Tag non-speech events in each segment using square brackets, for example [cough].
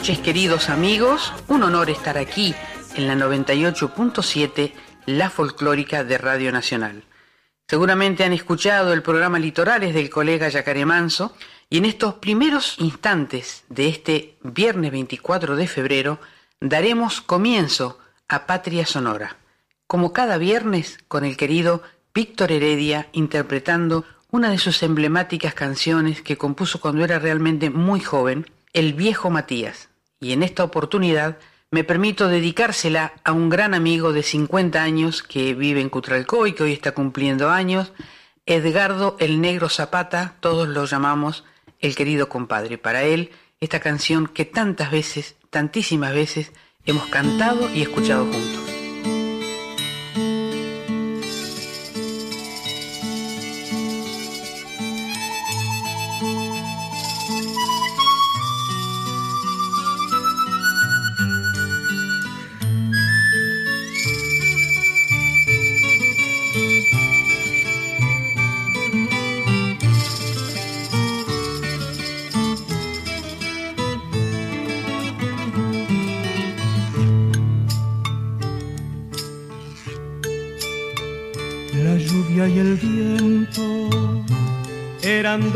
Noches queridos amigos, un honor estar aquí en la 98.7, la folclórica de Radio Nacional. Seguramente han escuchado el programa Litorales del colega Yacaré Manso y en estos primeros instantes de este viernes 24 de febrero daremos comienzo a Patria Sonora, como cada viernes con el querido Víctor Heredia interpretando una de sus emblemáticas canciones que compuso cuando era realmente muy joven el viejo Matías, y en esta oportunidad me permito dedicársela a un gran amigo de 50 años que vive en Cutralcó y que hoy está cumpliendo años, Edgardo el Negro Zapata, todos lo llamamos el querido compadre. Para él, esta canción que tantas veces, tantísimas veces, hemos cantado y escuchado juntos.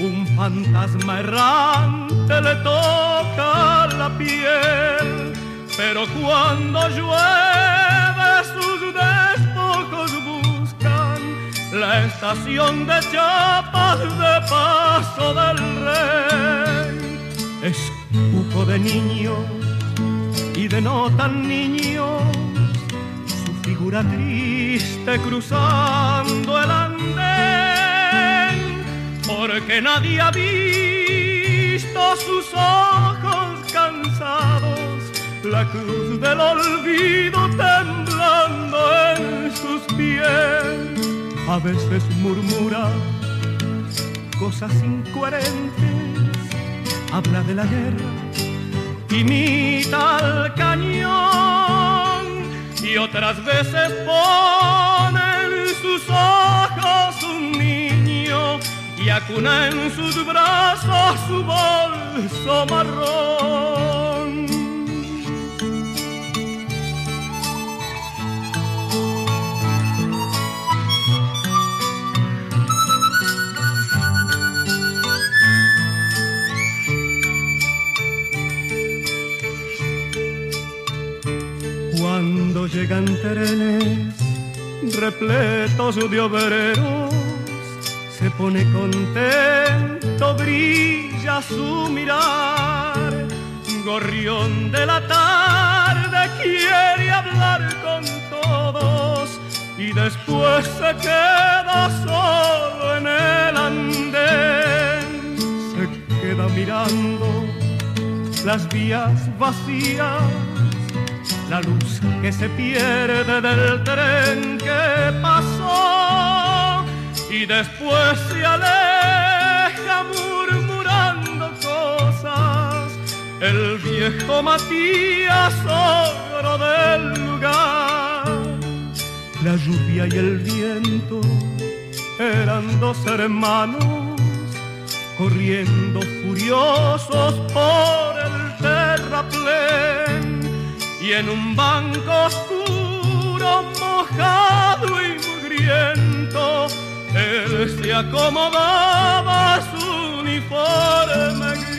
un fantasma errante le toca la piel, pero cuando llueve sus despojos buscan la estación de chapas de paso del rey. Es cuco de niño y de no tan niños, su figura triste cruzando el andén porque nadie ha visto sus ojos cansados, la cruz del olvido temblando en sus pies. A veces murmura cosas incoherentes, habla de la guerra, imita al cañón y otras veces pone en sus ojos un acuna en sus brazos su bolso marrón. Cuando llegan trenes repletos de obreros pone contento, brilla su mirar. Gorrión de la tarde quiere hablar con todos y después se queda solo en el andén. Se queda mirando las vías vacías, la luz que se pierde del tren que pasó y después se aleja murmurando cosas el viejo Matías oro del lugar. La lluvia y el viento eran dos hermanos corriendo furiosos por el terraplén y en un banco oscuro mojado y mugriento se acomodaba su uniforme.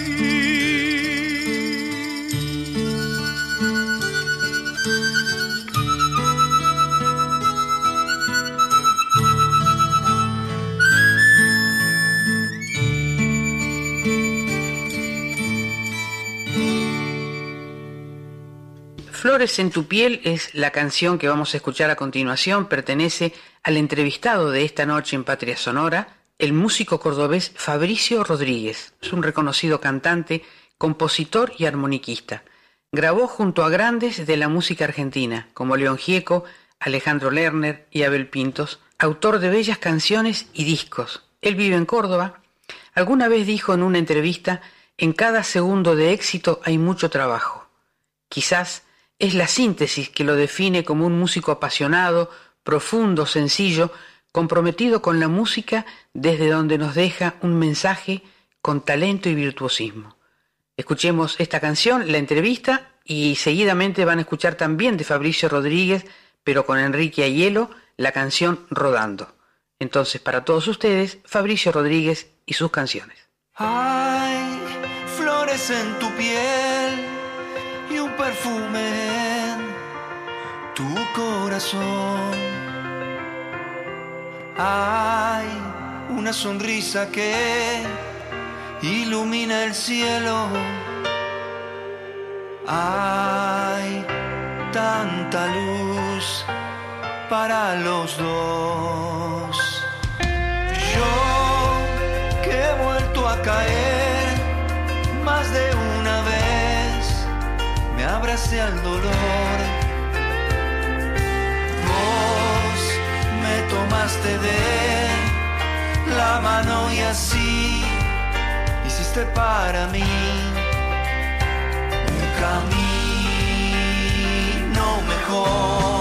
Flores en tu piel es la canción que vamos a escuchar a continuación, pertenece a al entrevistado de esta noche en Patria Sonora, el músico cordobés Fabricio Rodríguez. Es un reconocido cantante, compositor y armoniquista. Grabó junto a grandes de la música argentina, como León Gieco, Alejandro Lerner y Abel Pintos, autor de bellas canciones y discos. Él vive en Córdoba. Alguna vez dijo en una entrevista, en cada segundo de éxito hay mucho trabajo. Quizás es la síntesis que lo define como un músico apasionado, profundo, sencillo, comprometido con la música desde donde nos deja un mensaje con talento y virtuosismo. Escuchemos esta canción, la entrevista, y seguidamente van a escuchar también de Fabricio Rodríguez, pero con Enrique Ayelo, la canción Rodando. Entonces, para todos ustedes, Fabricio Rodríguez y sus canciones. Hay flores en tu piel y un perfume tu corazón. Hay una sonrisa que ilumina el cielo. Hay tanta luz para los dos. Yo que he vuelto a caer más de una vez, me abracé al dolor tomaste de la mano y así hiciste para mí un camino mejor.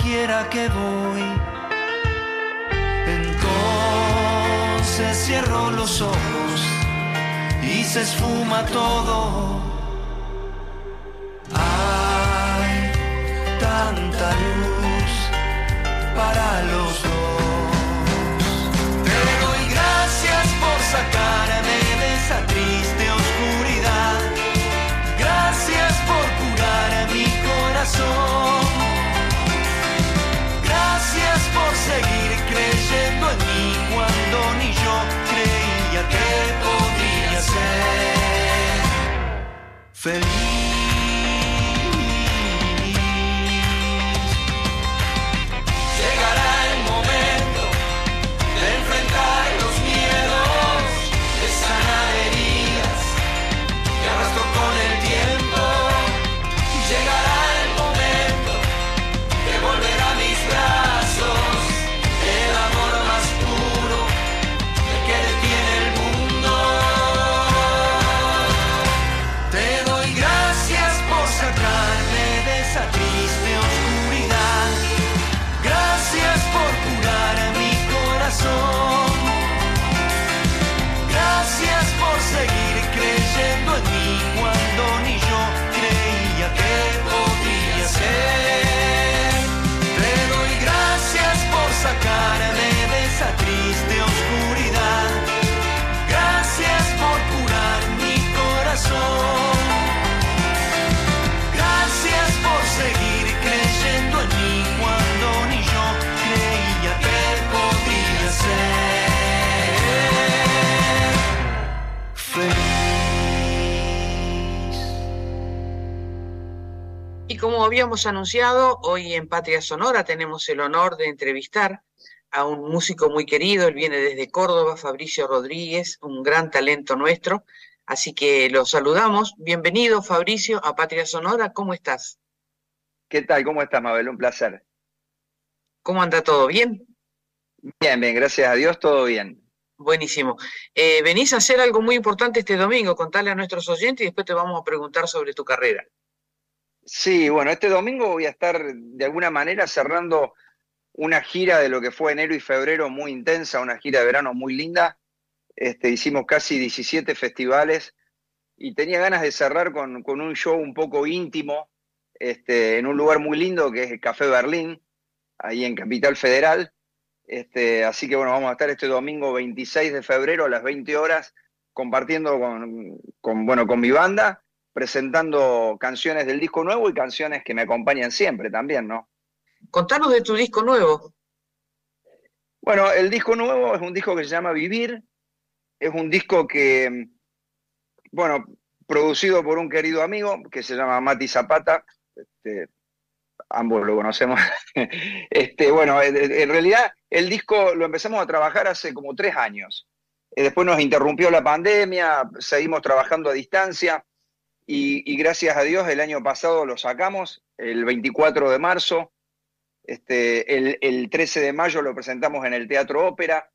quiera que voy. Entonces cierro los ojos y se esfuma todo. Hay tanta luz para los dos. Te doy gracias por sacarme de esa triste oscuridad. Gracias por Gracias ser feliz. Como habíamos anunciado, hoy en Patria Sonora tenemos el honor de entrevistar a un músico muy querido, él viene desde Córdoba, Fabricio Rodríguez, un gran talento nuestro, así que lo saludamos. Bienvenido, Fabricio, a Patria Sonora, ¿cómo estás? ¿Qué tal? ¿Cómo estás, Mabel? Un placer. ¿Cómo anda todo? ¿Bien? Bien, bien, gracias a Dios, todo bien. Buenísimo. Eh, venís a hacer algo muy importante este domingo, contarle a nuestros oyentes y después te vamos a preguntar sobre tu carrera. Sí, bueno, este domingo voy a estar de alguna manera cerrando una gira de lo que fue enero y febrero muy intensa, una gira de verano muy linda. Este, hicimos casi 17 festivales y tenía ganas de cerrar con, un show un poco íntimo este, en un lugar muy lindo que es el Café Berlín, ahí en Capital Federal. Este, así que bueno, vamos a estar este domingo 26 de febrero a las 20 horas compartiendo con, bueno, con mi banda, presentando canciones del disco nuevo y canciones que me acompañan siempre también, ¿no? Contanos de tu disco nuevo. Bueno, el disco nuevo es un disco que se llama Vivir, es un disco que, bueno, producido por un querido amigo que se llama Mati Zapata, este, ambos lo conocemos. [laughs] este, bueno, en realidad el disco lo empezamos a trabajar hace como tres años. Eh, después nos interrumpió la pandemia, seguimos trabajando a distancia y, gracias a Dios el año pasado lo sacamos, el 24 de marzo. Este, el, 13 de mayo lo presentamos en el Teatro Ópera.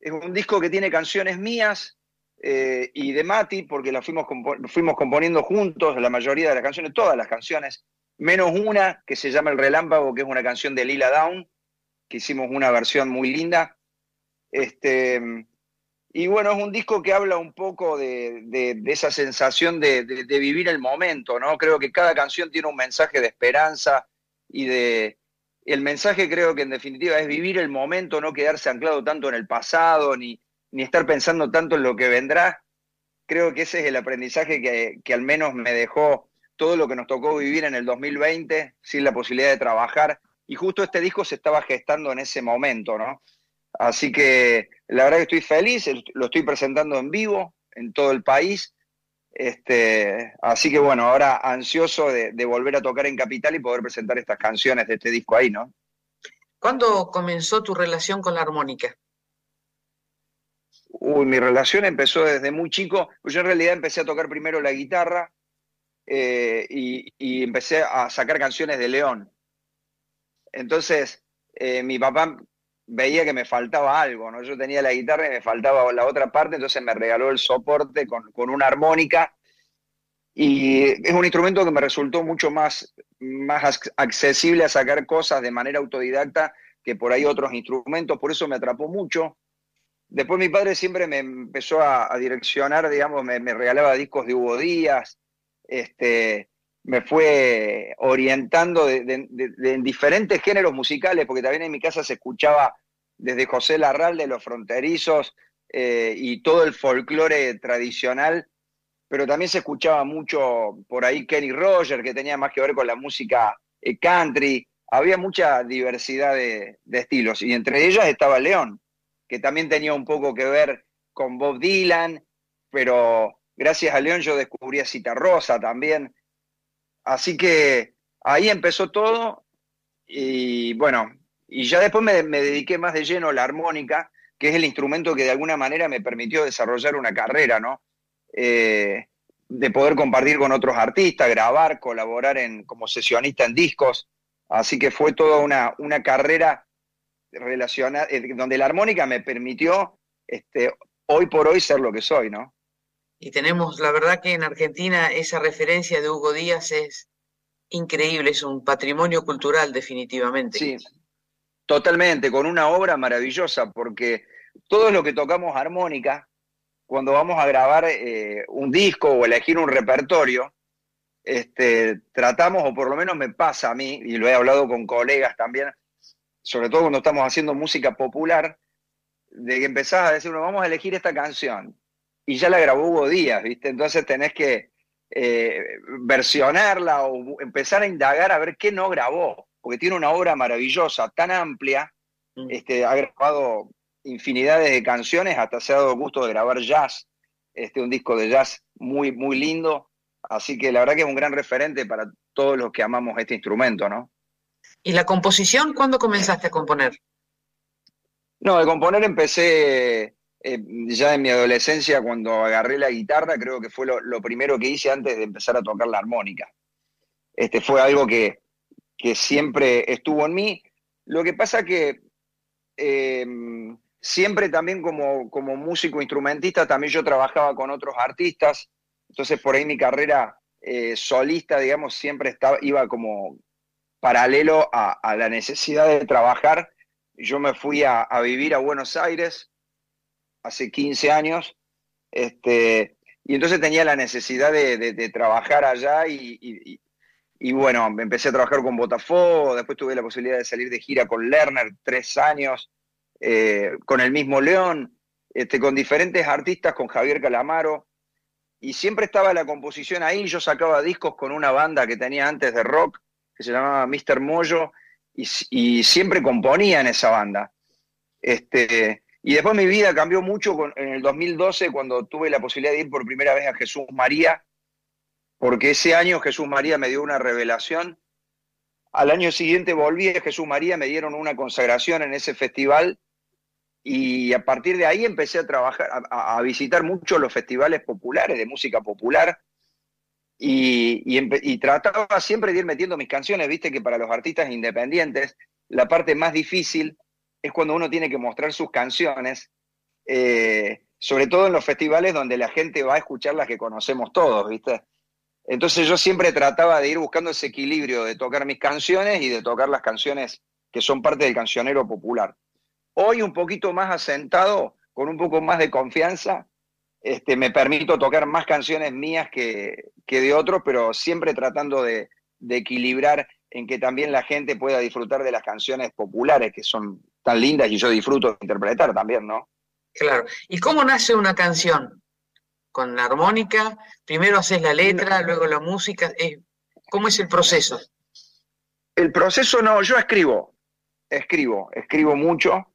Es un disco que tiene canciones mías eh, y de Mati, porque las fuimos, fuimos componiendo juntos, la mayoría de las canciones, todas las canciones menos una que se llama El Relámpago, que es una canción de Lila Down, que hicimos una versión muy linda. Este, y bueno, es un disco que habla un poco de, esa sensación de, vivir el momento, ¿no? Creo que cada canción tiene un mensaje de esperanza y de... El mensaje creo que en definitiva es vivir el momento, no quedarse anclado tanto en el pasado, ni, ni estar pensando tanto en lo que vendrá. Creo que ese es el aprendizaje que, que al menos me dejó todo lo que nos tocó vivir en el 2020 sin la posibilidad de trabajar. Y justo este disco se estaba gestando en ese momento, ¿no? Así que la verdad que estoy feliz, lo estoy presentando en vivo en todo el país. Este, así que bueno, ahora ansioso de, volver a tocar en Capital y poder presentar estas canciones de este disco ahí, ¿no? ¿Cuándo comenzó tu relación con la armónica? Uy, mi relación empezó desde muy chico. Yo en realidad empecé a tocar primero la guitarra, eh, y, empecé a sacar canciones de León. Entonces, eh, mi papá veía que me faltaba algo, ¿no? Yo tenía la guitarra y me faltaba la otra parte, entonces me regaló el soporte con, una armónica. Y es un instrumento que me resultó mucho más, más accesible a sacar cosas de manera autodidacta que por ahí otros instrumentos, por eso me atrapó mucho. Después mi padre siempre me empezó a, direccionar, digamos, me, me, regalaba discos de Hugo Díaz, este, me fue orientando en diferentes géneros musicales, porque también en mi casa se escuchaba desde José Larral de los fronterizos eh, y todo el folclore tradicional, pero también se escuchaba mucho por ahí Kenny Roger, que tenía más que ver con la música eh, country, había mucha diversidad de, de estilos, y entre ellas estaba León, que también tenía un poco que ver con Bob Dylan, pero Gracias a León yo descubrí a Rosa también. Así que ahí empezó todo y bueno, y ya después me, dediqué más de lleno a la armónica, que es el instrumento que de alguna manera me permitió desarrollar una carrera, ¿no? Eh, de poder compartir con otros artistas, grabar, colaborar en, como sesionista en discos. Así que fue toda una, una carrera relacionada, eh, donde la armónica me permitió este, hoy por hoy ser lo que soy, ¿no? Y tenemos, la verdad que en Argentina esa referencia de Hugo Díaz es increíble, es un patrimonio cultural definitivamente. Sí, totalmente, con una obra maravillosa, porque todo lo que tocamos armónica, cuando vamos a grabar eh, un disco o elegir un repertorio, este, tratamos, o por lo menos me pasa a mí, y lo he hablado con colegas también, sobre todo cuando estamos haciendo música popular, de que empezás a decir, bueno, vamos a elegir esta canción y ya la grabó Hugo Díaz, ¿viste? Entonces tenés que eh, versionarla o empezar a indagar a ver qué no grabó, porque tiene una obra maravillosa, tan amplia, mm. este, ha grabado infinidades de canciones, hasta se ha dado gusto de grabar jazz, este, un disco de jazz muy, muy lindo, así que la verdad que es un gran referente para todos los que amamos este instrumento, ¿no? ¿Y la composición, cuándo comenzaste a componer? No, de componer empecé eh, ya en mi adolescencia, cuando agarré la guitarra, creo que fue lo, primero que hice antes de empezar a tocar la armónica. Este, fue algo que, siempre estuvo en mí. Lo que pasa que eh, siempre también como, como músico instrumentista, también yo trabajaba con otros artistas, entonces por ahí mi carrera eh, solista, digamos, siempre estaba, iba como paralelo a, la necesidad de trabajar. Yo me fui a, vivir a Buenos Aires hace 15 años, este, y entonces tenía la necesidad de, trabajar allá y, y, bueno, empecé a trabajar con Botafogo, después tuve la posibilidad de salir de gira con Lerner tres años, eh, con el mismo León, este, con diferentes artistas, con Javier Calamaro, y siempre estaba la composición ahí. Yo sacaba discos con una banda que tenía antes de rock, que se llamaba Mr. Moyo, y, siempre componía en esa banda. Este, y después mi vida cambió mucho en el 2012, cuando tuve la posibilidad de ir por primera vez a Jesús María, porque ese año Jesús María me dio una revelación. Al año siguiente volví a Jesús María, me dieron una consagración en ese festival y a partir de ahí empecé a trabajar, a, visitar mucho los festivales populares de música popular y, trataba siempre de ir metiendo mis canciones, viste que para los artistas independientes la parte más difícil es cuando uno tiene que mostrar sus canciones, eh, sobre todo en los festivales donde la gente va a escuchar las que conocemos todos, viste. Entonces yo siempre trataba de ir buscando ese equilibrio de tocar mis canciones y de tocar las canciones que son parte del cancionero popular. Hoy un poquito más asentado, con un poco más de confianza, este, me permito tocar más canciones mías que, de otros, pero siempre tratando de, equilibrar en que también la gente pueda disfrutar de las canciones populares que son tan lindas y yo disfruto de interpretar también, ¿no? Claro. ¿Y cómo nace una canción? ¿Con la armónica? Primero haces la letra, luego la música. Eh, ¿Cómo es el proceso? El proceso no, yo escribo, escribo, escribo mucho.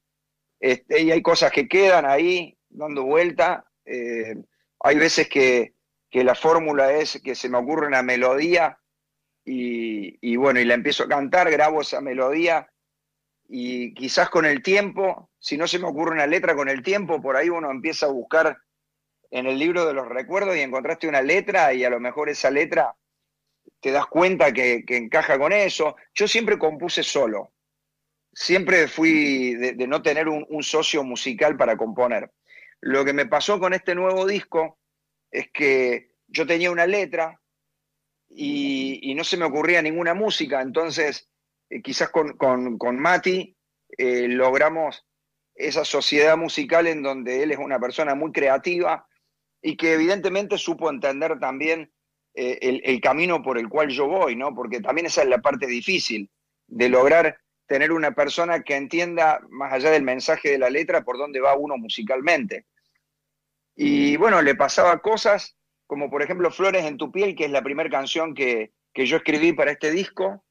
Este, y hay cosas que quedan ahí dando vuelta. Eh, hay veces que, la fórmula es que se me ocurre una melodía y, bueno, y la empiezo a cantar, grabo esa melodía y quizás con el tiempo, si no se me ocurre una letra con el tiempo, por ahí uno empieza a buscar en el libro de los recuerdos y encontraste una letra y a lo mejor esa letra te das cuenta que encaja con eso. Yo siempre compuse solo siempre fui de, no tener un, socio musical para componer. Lo que me pasó con este nuevo disco es que yo tenía una letra y, no se me ocurría ninguna música, entonces eh, quizás con, con, Mati eh, logramos esa sociedad musical en donde él es una persona muy creativa y que evidentemente supo entender también eh, el, el, camino por el cual yo voy, ¿no? Porque también esa es la parte difícil de lograr tener una persona que entienda, más allá del mensaje de la letra, por dónde va uno musicalmente. Y bueno, le pasaba cosas como por ejemplo Flores en tu piel, que es la primera canción que, yo escribí para este disco.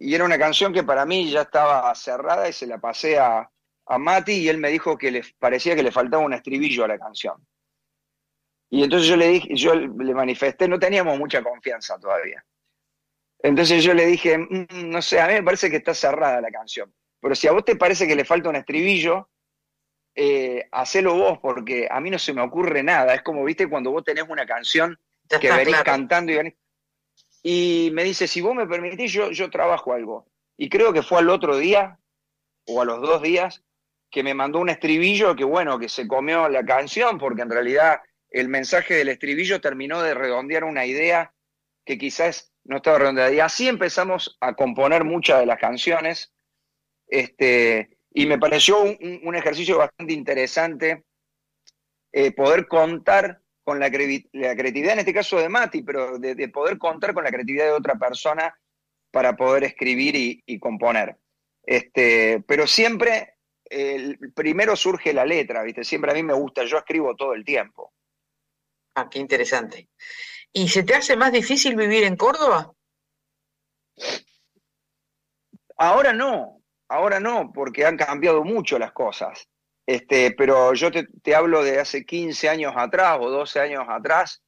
Y era una canción que para mí ya estaba cerrada y se la pasé a, a Mati y él me dijo que le parecía que le faltaba un estribillo a la canción. Y entonces yo le dije, yo le manifesté, no teníamos mucha confianza todavía. Entonces yo le dije, mm, no sé, a mí me parece que está cerrada la canción, pero si a vos te parece que le falta un estribillo, eh, hacelo vos, porque a mí no se me ocurre nada. Es como, viste, cuando vos tenés una canción que venís cantando y venís... Y me dice, si vos me permitís, yo, yo trabajo algo. Y creo que fue al otro día, o a los dos días, que me mandó un estribillo que, bueno, que se comió la canción, porque en realidad el mensaje del estribillo terminó de redondear una idea que quizás no estaba redondeada. Y así empezamos a componer muchas de las canciones. Este, y me pareció un, ejercicio bastante interesante eh, poder contar con la, creatividad, en este caso de Mati, pero de, poder contar con la creatividad de otra persona para poder escribir y, componer. Este, pero siempre, primero surge la letra, ¿viste? Siempre a mí me gusta, yo escribo todo el tiempo. Ah, qué interesante. ¿Y se te hace más difícil vivir en Córdoba? Ahora no, ahora no, porque han cambiado mucho las cosas. Este, pero yo te, hablo de hace 15 años atrás o 12 años atrás.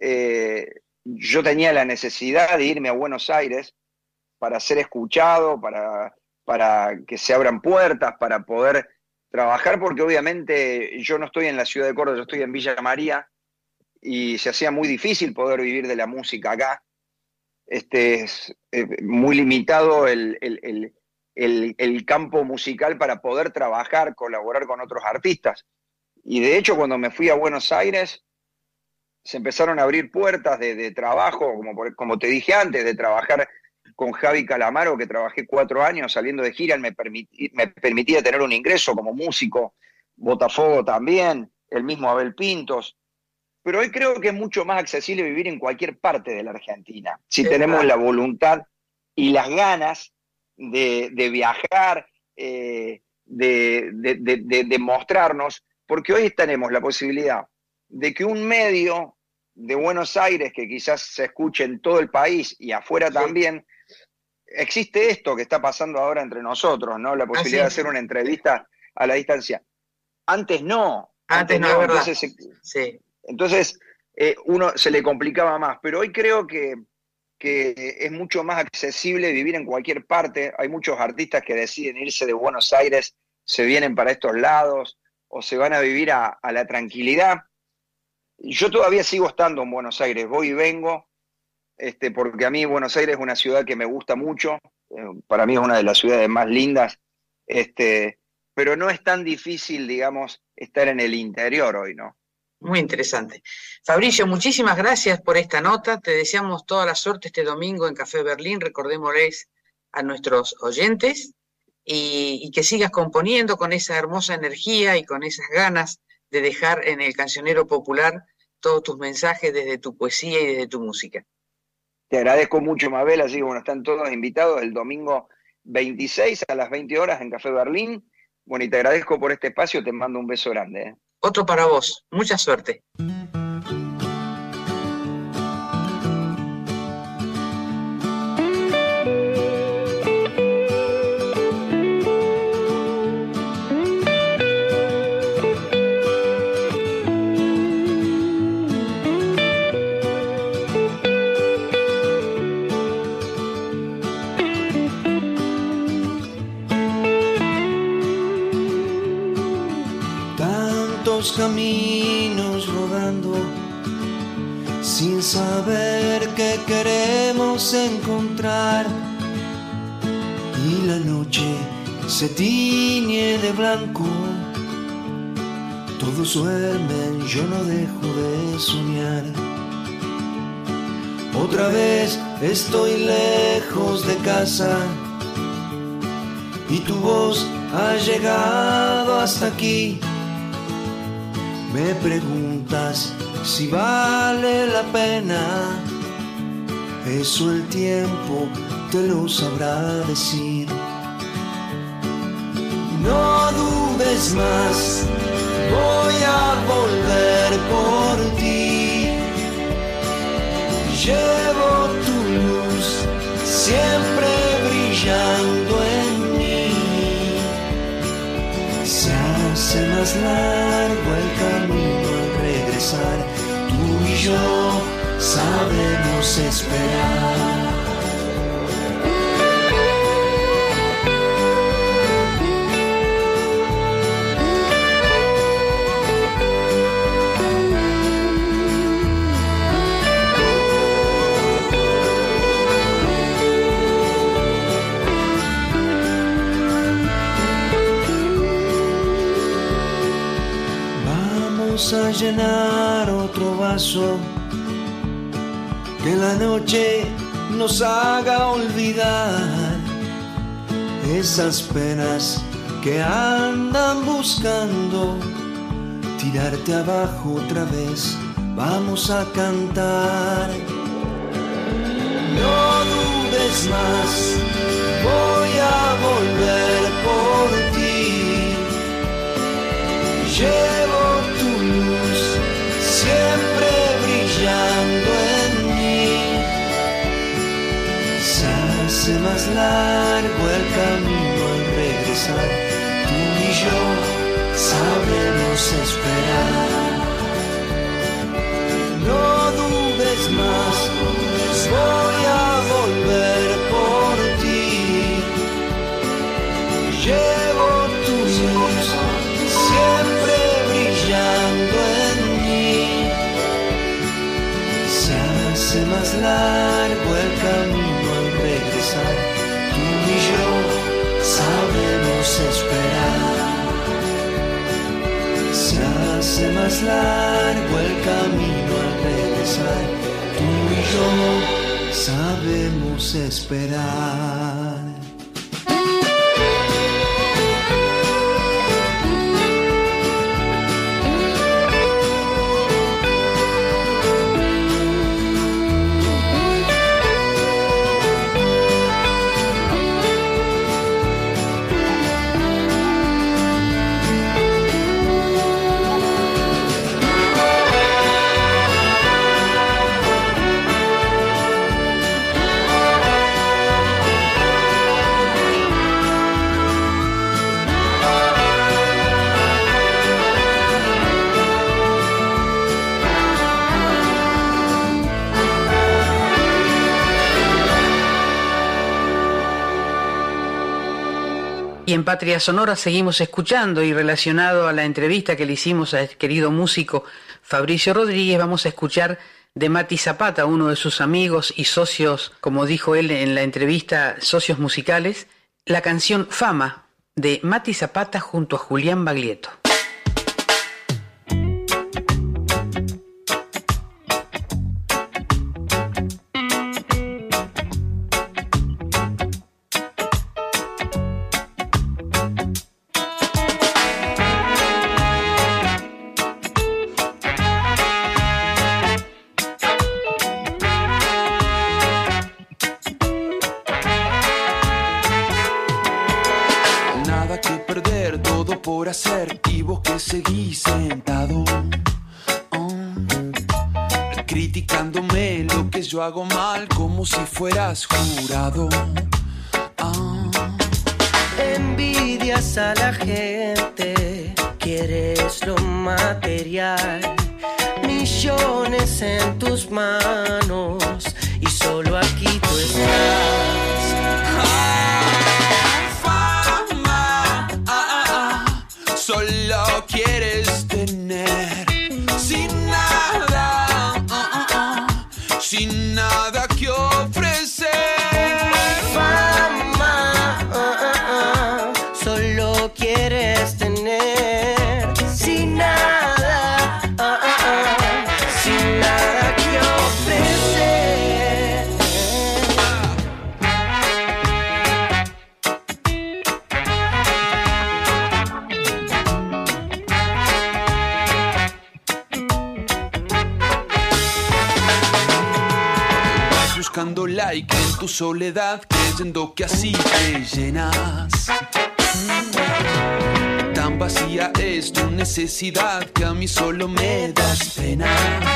Eh, yo tenía la necesidad de irme a Buenos Aires para ser escuchado, para, para que se abran puertas, para poder trabajar, porque obviamente yo no estoy en la ciudad de Córdoba, yo estoy en Villa María, y se hacía muy difícil poder vivir de la música acá. Este, es eh, muy limitado el, el, el campo musical para poder trabajar, colaborar con otros artistas. Y de hecho, cuando me fui a Buenos Aires, se empezaron a abrir puertas de, trabajo, como, como te dije antes, de trabajar con Javi Calamaro, que trabajé cuatro años saliendo de gira, me, me permitía tener un ingreso como músico, Botafogo también, el mismo Abel Pintos. Pero hoy creo que es mucho más accesible vivir en cualquier parte de la Argentina, si tenemos la voluntad y las ganas de, viajar, eh, de, de mostrarnos, porque hoy tenemos la posibilidad de que un medio de Buenos Aires, que quizás se escuche en todo el país y afuera también, existe esto que está pasando ahora entre nosotros, ¿no? La posibilidad de hacer una entrevista a la distancia. Antes no. Antes, no, verdad. Entonces, sí. entonces eh, uno se le complicaba más, pero hoy creo que, que es mucho más accesible vivir en cualquier parte. Hay muchos artistas que deciden irse de Buenos Aires, se vienen para estos lados o se van a vivir a, a la tranquilidad yo todavía sigo estando en Buenos Aires, voy y vengo, este, porque a mí Buenos Aires es una ciudad que me gusta mucho, eh, para mí es una de las ciudades más lindas, este, pero no es tan difícil, digamos, estar en el interior hoy, ¿no? Muy interesante. Fabricio, muchísimas gracias por esta nota. Te deseamos toda la suerte este domingo en Café Berlín. Recordémosles a nuestros oyentes y, que sigas componiendo con esa hermosa energía y con esas ganas de dejar en el cancionero popular todos tus mensajes desde tu poesía y desde tu música. Te agradezco mucho, Mabel, así que bueno, están todos invitados el domingo 26 a las 20 horas en Café Berlín. Bueno, y te agradezco por este espacio, te mando un beso grande. ¿eh? Otro para vos, mucha suerte. Saber qué queremos encontrar. Y la noche se tiñe de blanco. Todos duermen, yo no dejo de soñar. Otra vez estoy lejos de casa y tu voz ha llegado hasta aquí me preguntas si vale la pena, eso el tiempo te lo sabrá decir. No dudes más, voy a volver por ti. Llevo tu luz siempre brillando en mí. Se hace más largo el tú y sabemos esperar. A llenar otro vaso, que la noche nos haga olvidar esas penas que andan buscando tirarte abajo otra vez. Vamos a cantar. No dudes más, voy a volver por ti. Llevo siempre brillando en mí. Se hace más largo el camino al regresar, tú y yo sabemos esperar. No largo el camino al regresar. Tú y yo sabemos esperar. Se hace más largo el camino al regresar. Tú y yo sabemos esperar. Patria Sonora seguimos escuchando y relacionado a la entrevista que le hicimos al querido músico Fabricio Rodríguez, vamos a escuchar de Mati Zapata, uno de sus amigos y socios, como dijo él en la entrevista, socios musicales, la canción Fama de Mati Zapata junto a Julián Baglietto. Fueras jurado. Ah. Envidias a la gente, quieres lo material, millones en tus manos soledad creyendo que así te llenas. Tan vacía es tu necesidad que a mí solo me das pena.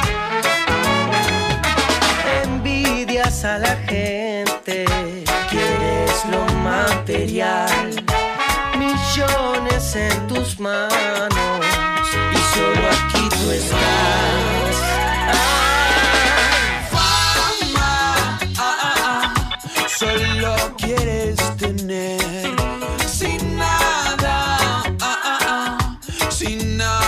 Sin nada,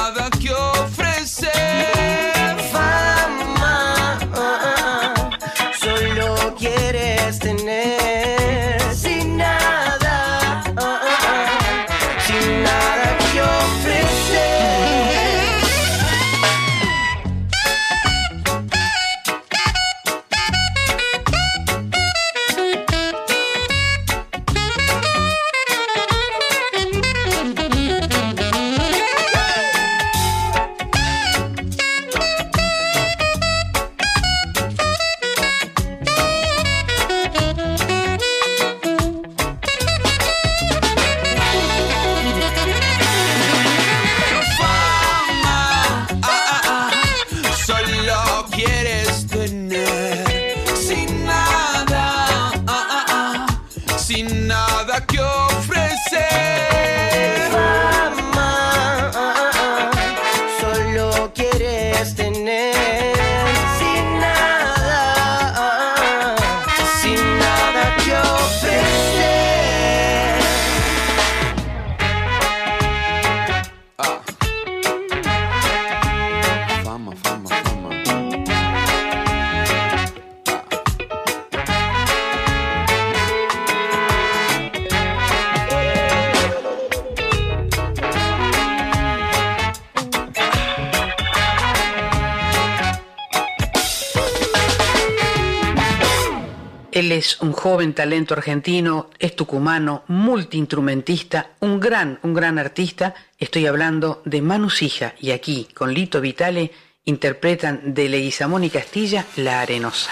joven talento argentino, es tucumano, multiinstrumentista, un gran, un gran artista. Estoy hablando de Manu Sija y aquí, con Lito Vitale, interpretan de Leguizamón y Castilla La Arenosa.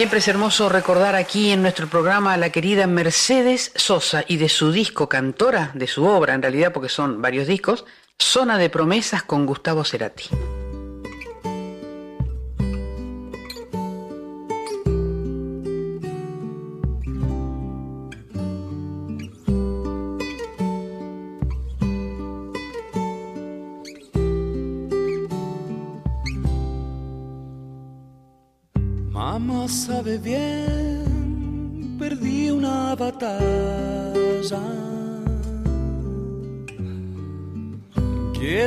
Siempre es hermoso recordar aquí en nuestro programa a la querida Mercedes Sosa y de su disco cantora, de su obra en realidad, porque son varios discos, Zona de Promesas con Gustavo Cerati.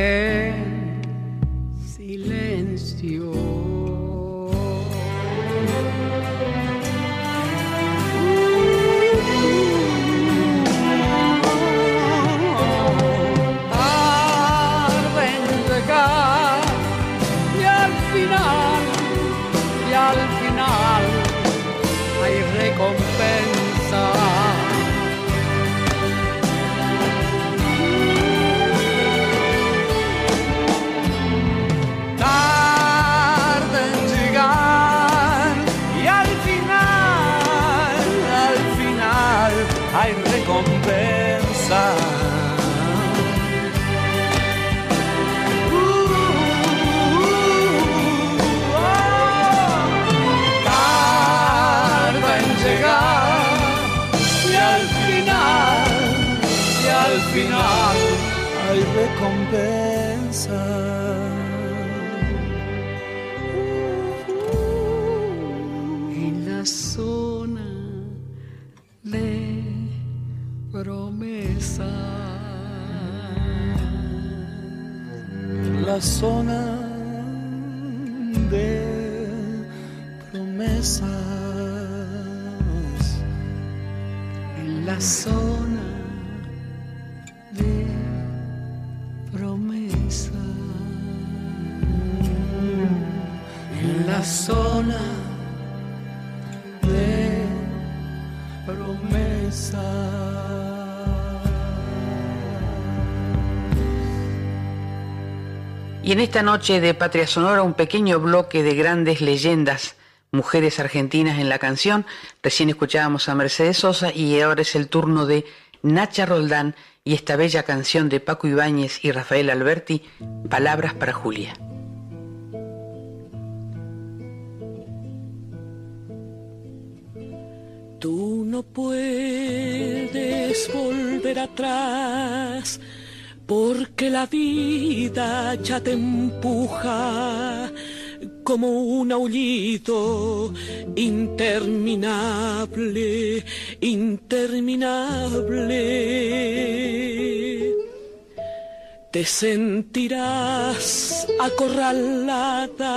en zona de Y en esta noche de Patria Sonora un pequeño bloque de grandes leyendas, mujeres argentinas en la canción. Recién escuchábamos a Mercedes Sosa y ahora es el turno de Nacha Roldán y esta bella canción de Paco Ibáñez y Rafael Alberti, Palabras para Julia. No puedes volver atrás porque la vida ya te empuja como un aullido interminable, interminable. Te sentirás acorralada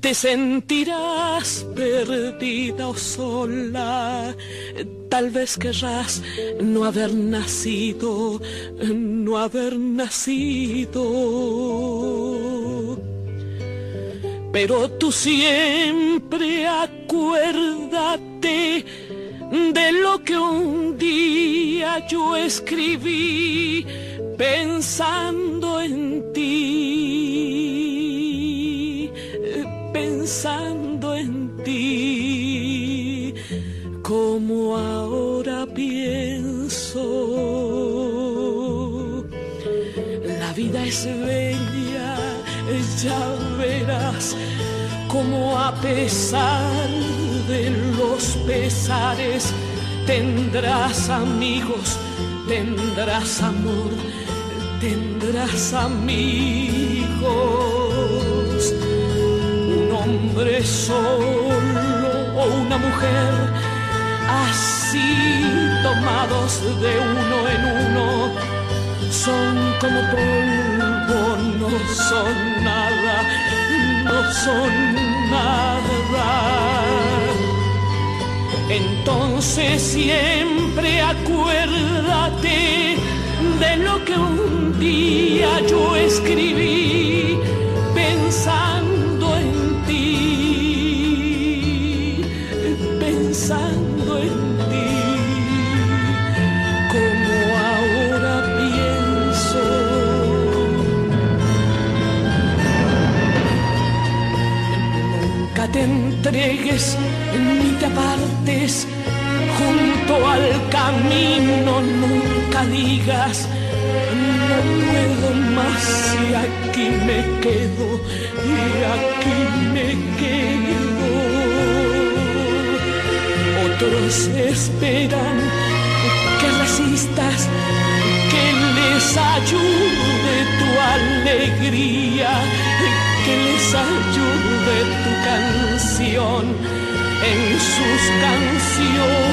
te sentirás perdida o sola. Tal vez querrás no haber nacido, no haber nacido. Pero tú siempre acuérdate de lo que un día yo escribí pensando en ti, pensando en ti, como ahora pienso. La vida es bella, ya verás como a pesar de los pesares tendrás amigos, tendrás amor tendrás amigos. Hombre solo o una mujer, así tomados de uno en uno, son como polvo, no son nada, no son nada. Entonces siempre acuérdate de lo que un día yo escribí pensando pensando en ti, como ahora pienso. Nunca te entregues ni te apartes junto al camino, nunca digas, no puedo más y aquí me quedo, y aquí me quedo. Otros esperan que resistas, que les ayude tu alegría, que les ayude tu canción en sus canciones.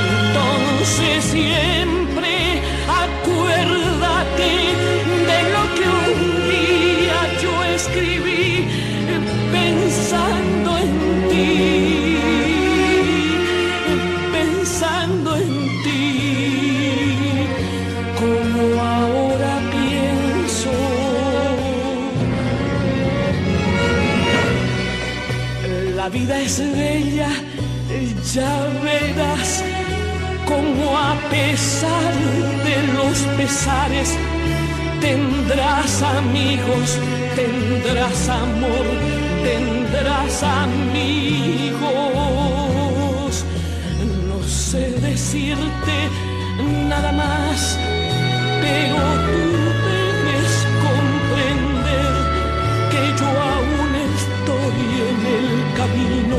Entonces siempre acuérdate de lo que un tendrás amor, tendrás amigos. No sé decirte nada más, pero tú debes comprender que yo aún estoy en el camino,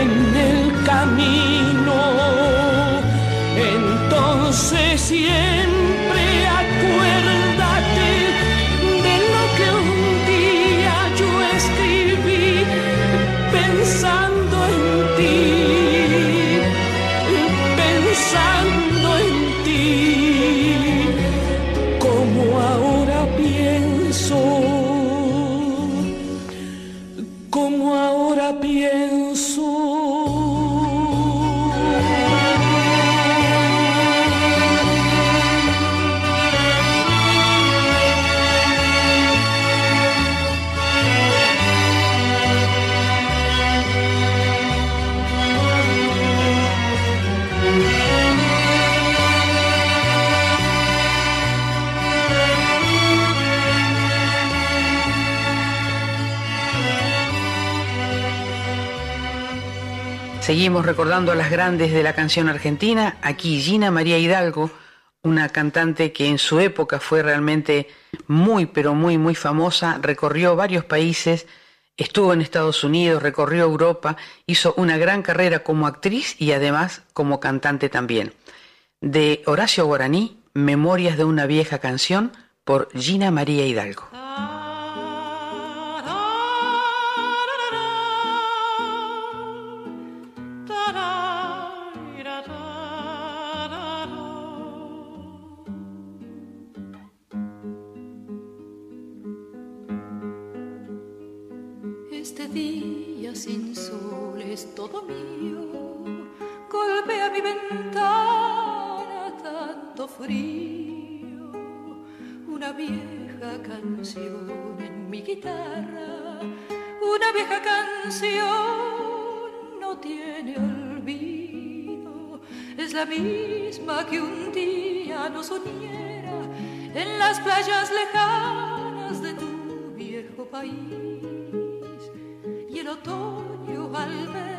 en el camino. Entonces siempre a las grandes de la canción argentina. Aquí Gina María Hidalgo, una cantante que en su época fue realmente muy, pero muy, muy famosa. Recorrió varios países, estuvo en Estados Unidos, recorrió Europa, hizo una gran carrera como actriz y además como cantante también. De Horacio Guaraní, Memorias de una vieja canción, por Gina María Hidalgo. Todo mío. Golpea mi ventana tanto frío. Una vieja canción en mi guitarra. Una vieja canción no tiene olvido. Es la misma que un día nos uniera en las playas lejanas de tu viejo país y el otoño al ver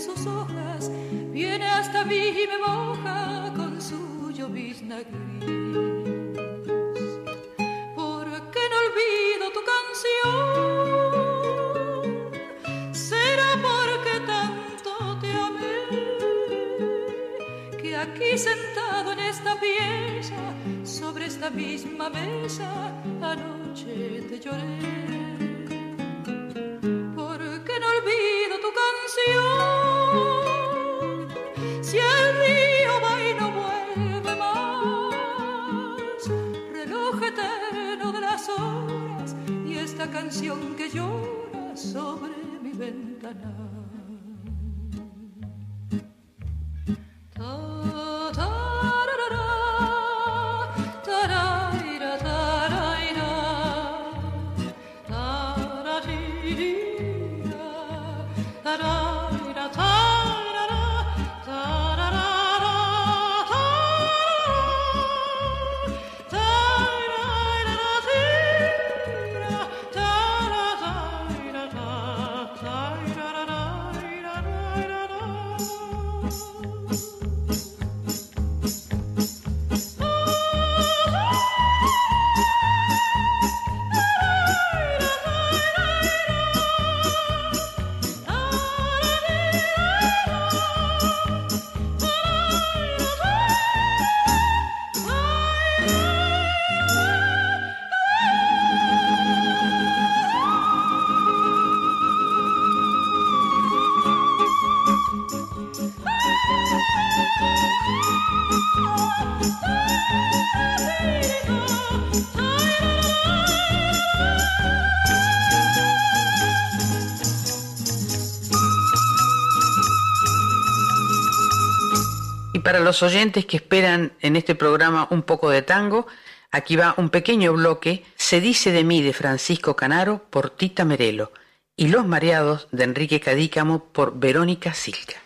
sus hojas viene hasta mí y me moja con su llovizna gris. ¿Por qué no olvido tu canción? Será porque tanto te amé que aquí sentado en esta pieza, sobre esta misma mesa, anoche te lloré olvido tu canción. Que llora sobre mi ventana. Para los oyentes que esperan en este programa un poco de tango, aquí va un pequeño bloque, Se dice de mí de Francisco Canaro por Tita Merelo y Los Mareados de Enrique Cadícamo por Verónica Silca.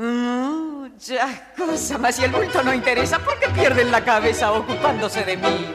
Muchas cosas, mas si el bulto no interesa, ¿por qué pierden la cabeza ocupándose de mí?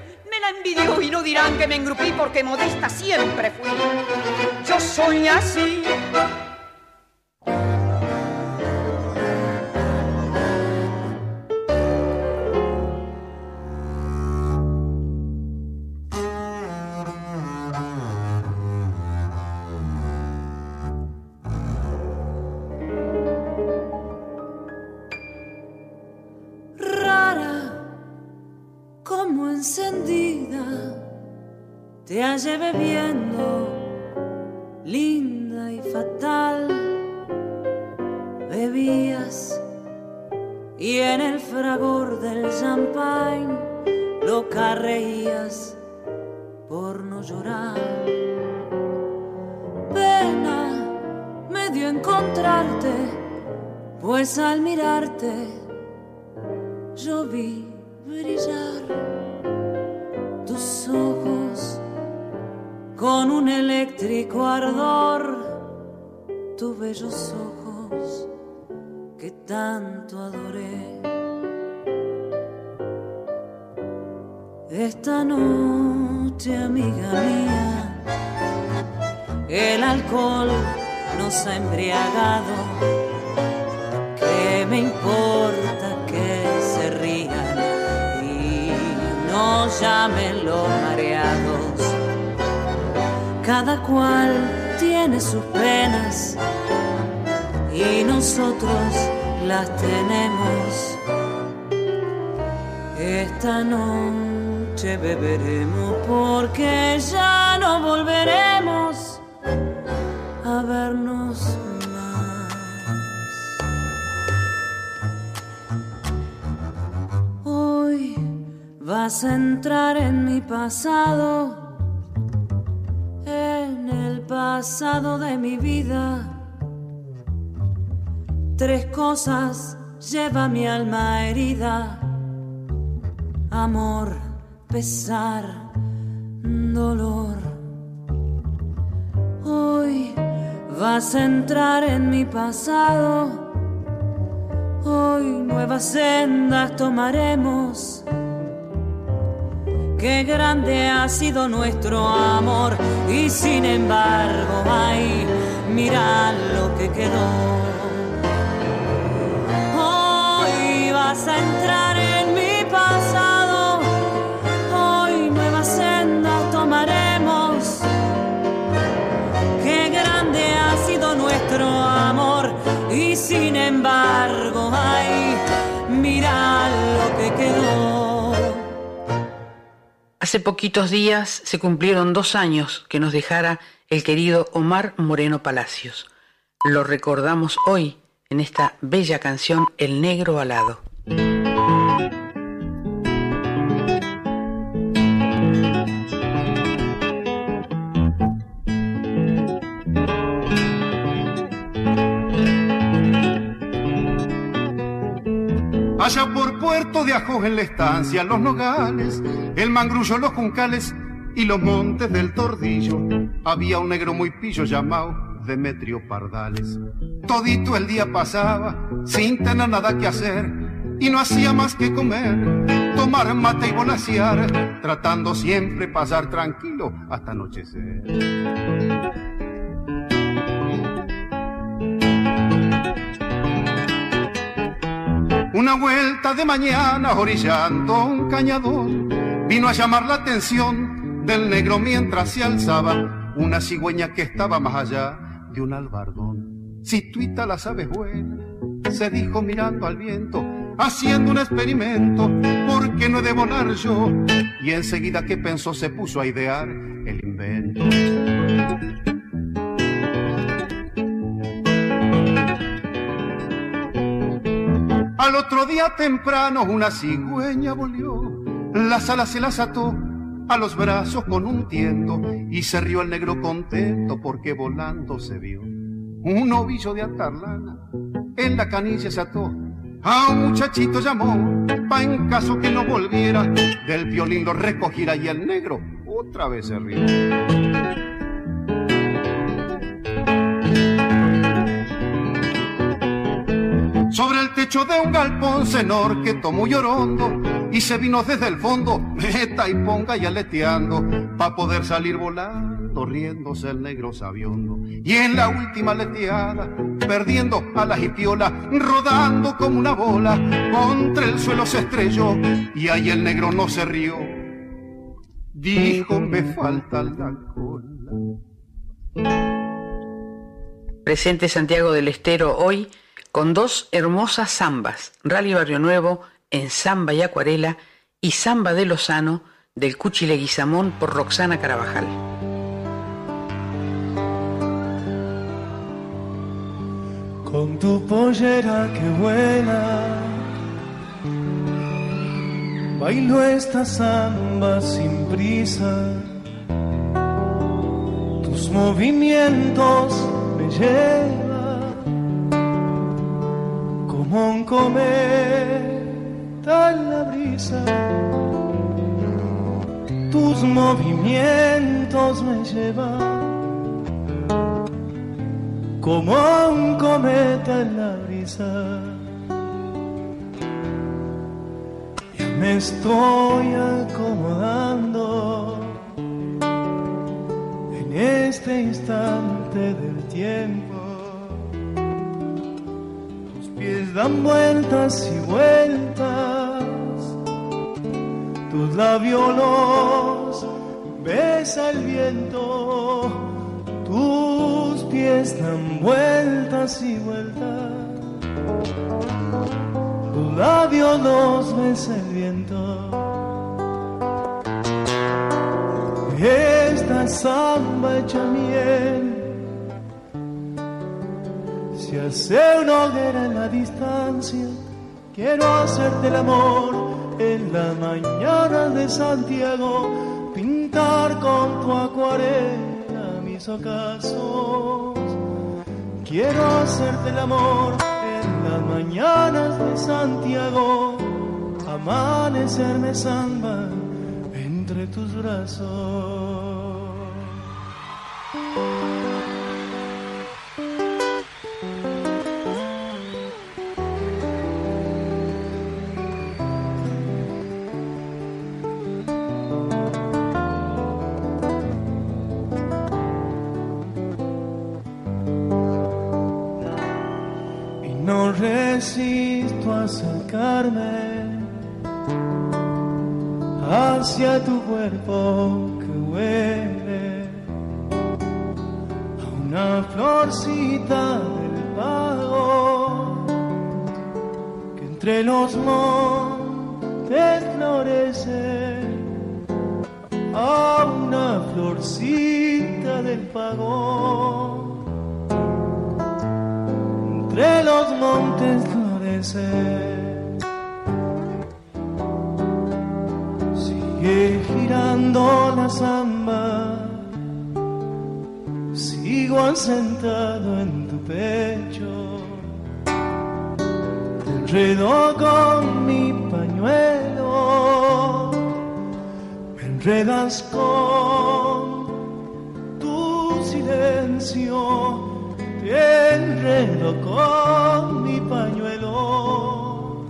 la envidió y no dirán que me engrupí porque modesta siempre fui. Yo soy así. Te hallé bebiendo, linda y fatal. Bebías y en el fragor del champagne lo reías por no llorar. Pena me dio encontrarte, pues al mirarte yo vi brillar tus ojos con un eléctrico ardor tus bellos ojos que tanto adoré. Esta noche, amiga mía, el alcohol nos ha embriagado. ¿Qué me importa que se rían y no llamen los mareados? Cada cual tiene sus penas y nosotros las tenemos. Esta noche beberemos porque ya no volveremos a vernos más. Hoy vas a entrar en mi pasado pasado de mi vida. Tres cosas lleva mi alma herida. Amor, pesar, dolor. Hoy vas a entrar en mi pasado. Hoy nuevas sendas tomaremos Qué grande ha sido nuestro amor y sin embargo, ay, mira lo que quedó. Hoy vas a entrar en mi pasado, hoy nuevas sendas tomaremos. Qué grande ha sido nuestro amor y sin embargo, ay, Hace poquitos días se cumplieron dos años que nos dejara el querido Omar Moreno Palacios. Lo recordamos hoy en esta bella canción El Negro Alado. Allá por Puerto de Ajos en la estancia, los nogales, el mangrullo, los juncales y los montes del Tordillo, había un negro muy pillo llamado Demetrio Pardales. Todito el día pasaba sin tener nada que hacer y no hacía más que comer, tomar mate y volasear, tratando siempre pasar tranquilo hasta anochecer. Una vuelta de mañana orillando un cañador vino a llamar la atención del negro mientras se alzaba una cigüeña que estaba más allá de un albardón. Si tuita la sabes buena, se dijo mirando al viento, haciendo un experimento, ¿por qué no he de volar yo? Y enseguida que pensó se puso a idear el invento. Al otro día temprano una cigüeña volvió, las alas se las ató a los brazos con un tiento y se rió el negro contento porque volando se vio. Un ovillo de atarlana en la canilla se ató. A un muchachito llamó pa en caso que no volviera. Del violín lo recogiera y el negro otra vez se rió sobre el techo de un galpón cenor que tomó llorondo y se vino desde el fondo, [laughs] meta y ponga y aleteando, pa' poder salir volando, riéndose el negro sabiondo. Y en la última leteada, perdiendo a la jipiola, rodando como una bola, contra el suelo se estrelló, y ahí el negro no se rió. Dijo, me falta la cola. Presente Santiago del Estero hoy con dos hermosas zambas, Rally Barrio Nuevo en Zamba y Acuarela y Zamba de Lozano del Cuchile Guizamón por Roxana Carabajal. Con tu pollera que buena, bailo esta samba sin prisa. Tus movimientos me llevan como un cometa en la brisa. Tus movimientos me llevan como un cometa en la brisa. Ya me estoy acomodando en este instante del tiempo dan vueltas y vueltas, tus labios los besa el viento, tus pies dan vueltas y vueltas, tus labios los besa el viento. Esta samba hecha miel si hace una hoguera en la distancia, quiero hacerte el amor en la mañana de Santiago, pintar con tu acuarela mis ocasos. Quiero hacerte el amor en las mañanas de Santiago, amanecerme samba entre tus brazos. Los montes florece a una florcita del pago entre los montes florece. Sigue girando la samba, sigo sentado en tu pecho. Te enredo con enredas con tu silencio, te enredo con mi pañuelo,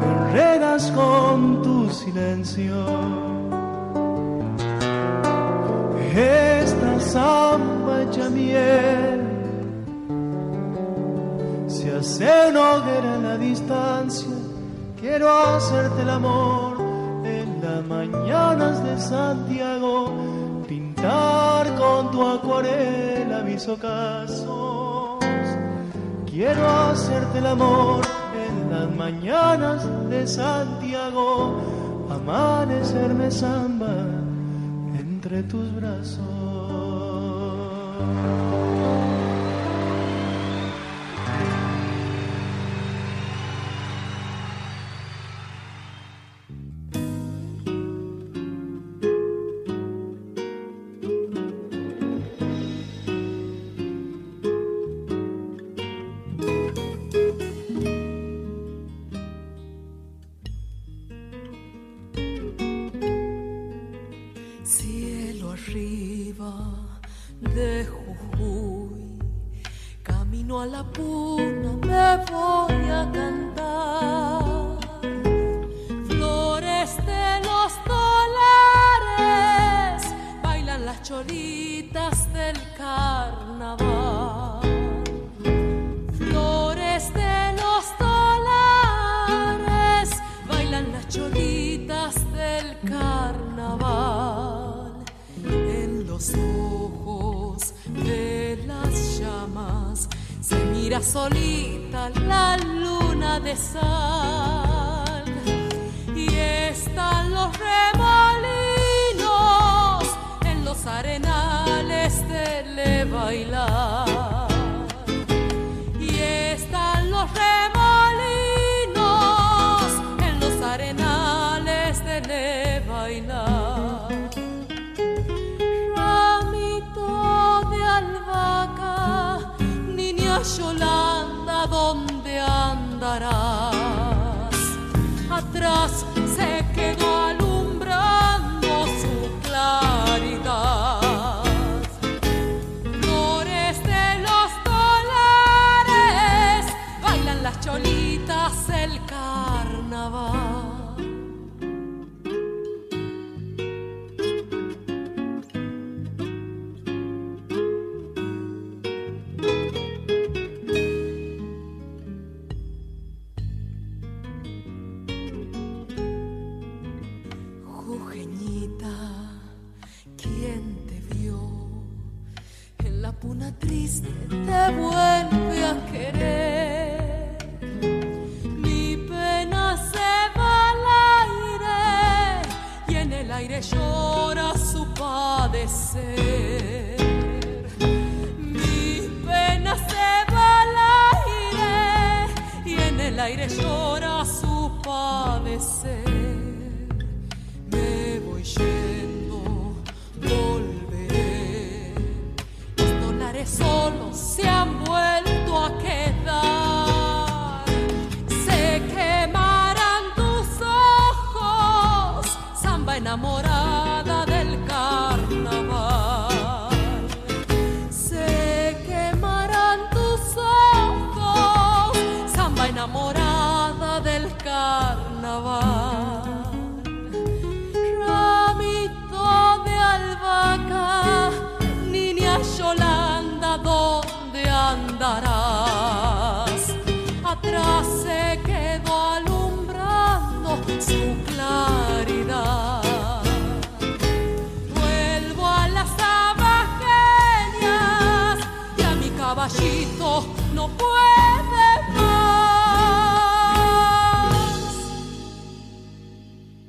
me enredas con tu silencio. Esta samba hecha miel se hace en hoguera en la distancia. Quiero hacerte el amor de Santiago, pintar con tu acuarela mis ocasos. Quiero hacerte el amor en las mañanas de Santiago, amanecerme samba entre tus brazos.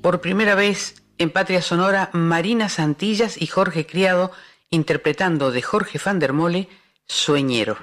Por primera vez en Patria Sonora, Marina Santillas y Jorge Criado interpretando de Jorge van der Mole, Sueñero.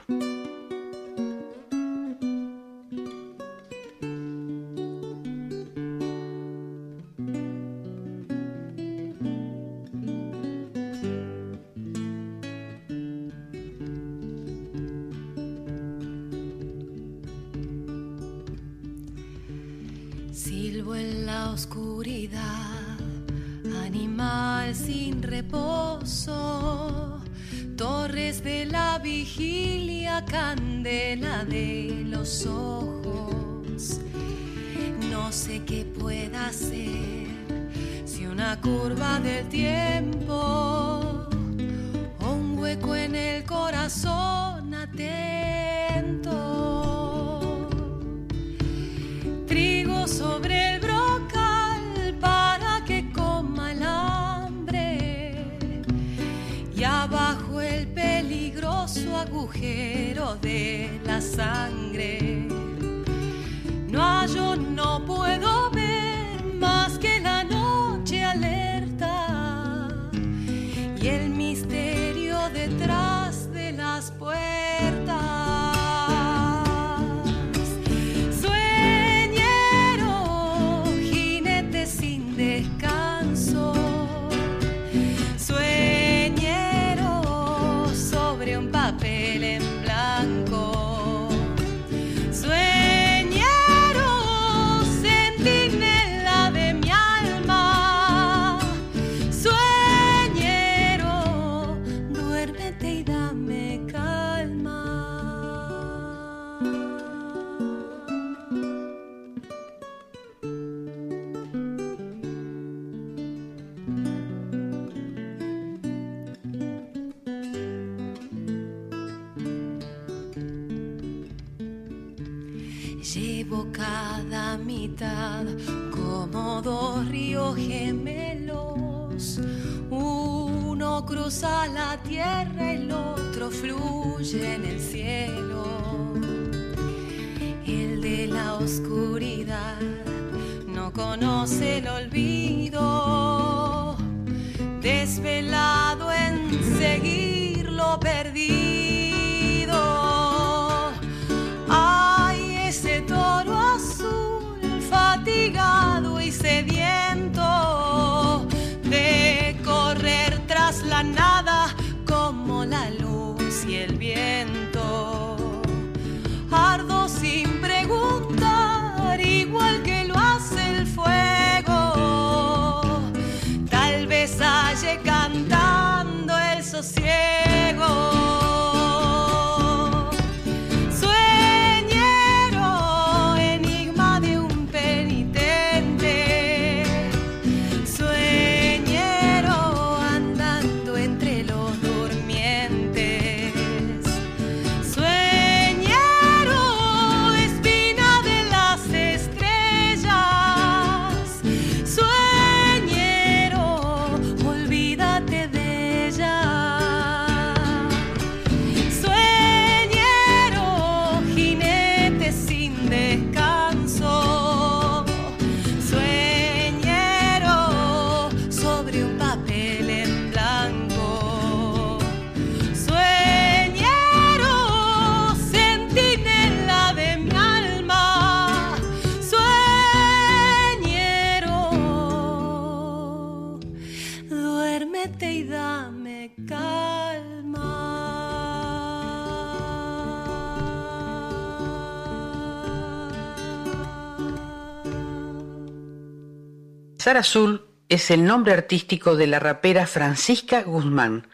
Sara Azul es el nombre artístico de la rapera Francisca Guzmán,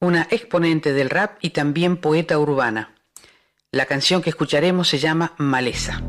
una exponente del rap y también poeta urbana. La canción que escucharemos se llama Maleza.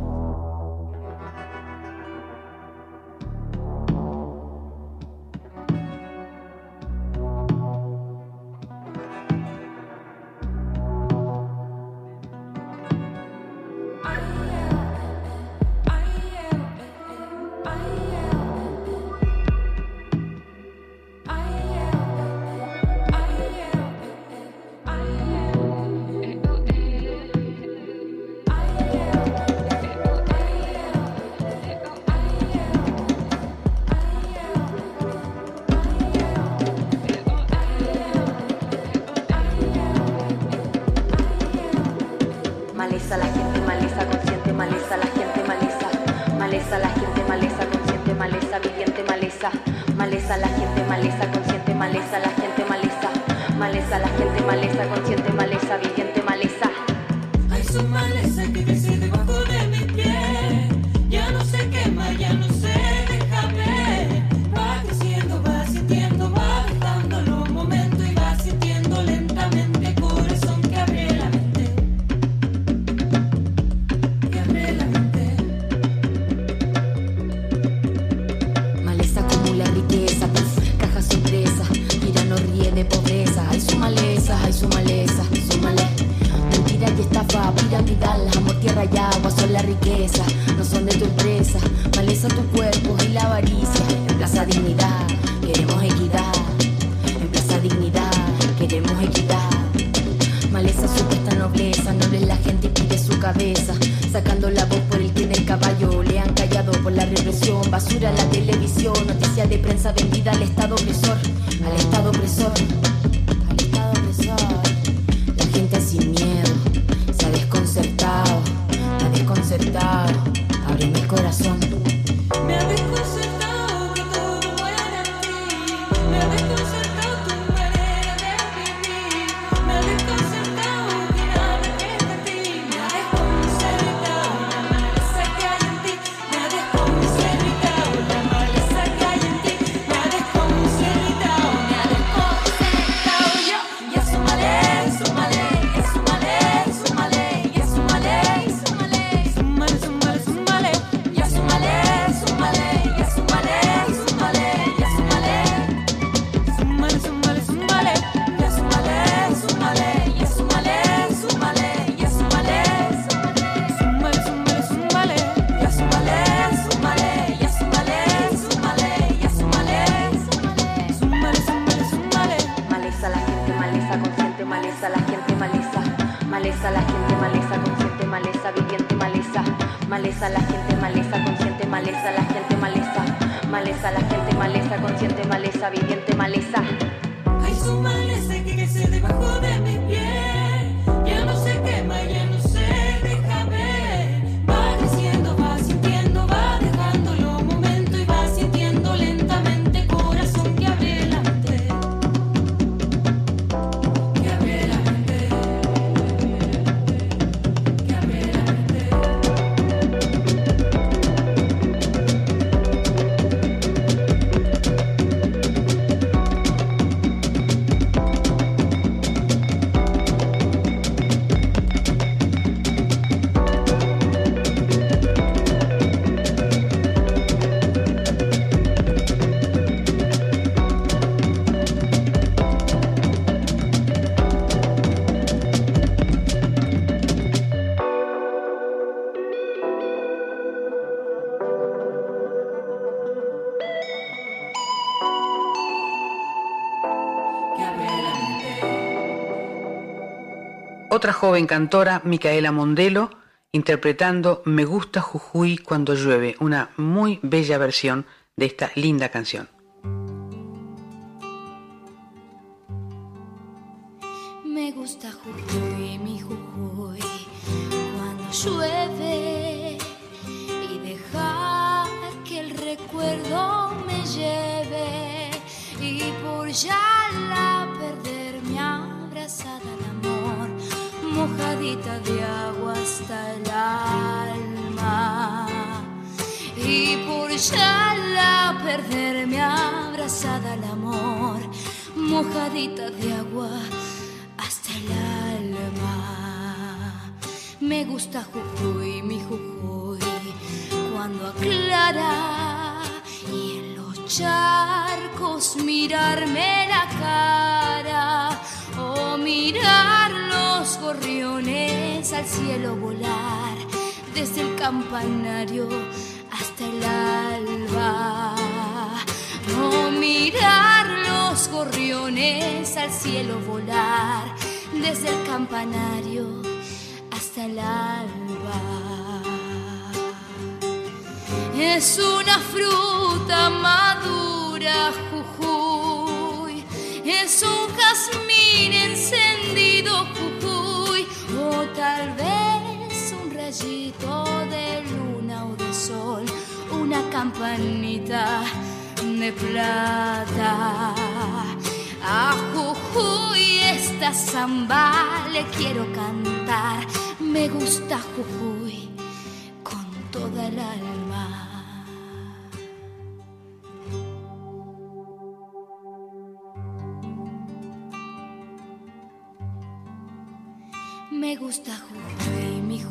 otra joven cantora, Micaela Mondelo, interpretando Me gusta Jujuy cuando llueve, una muy bella versión de esta linda canción.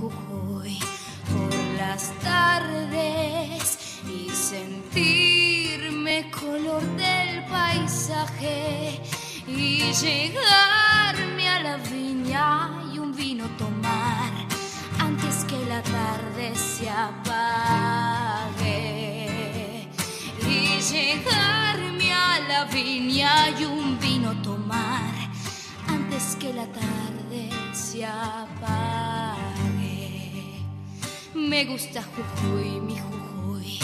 Jujuy por las tardes y sentirme color del paisaje y llegarme a la viña y un vino tomar antes que la tarde se apague y llegarme a la viña y un vino tomar antes que la tarde se apague. Me gusta Jujuy, mi Jujuy,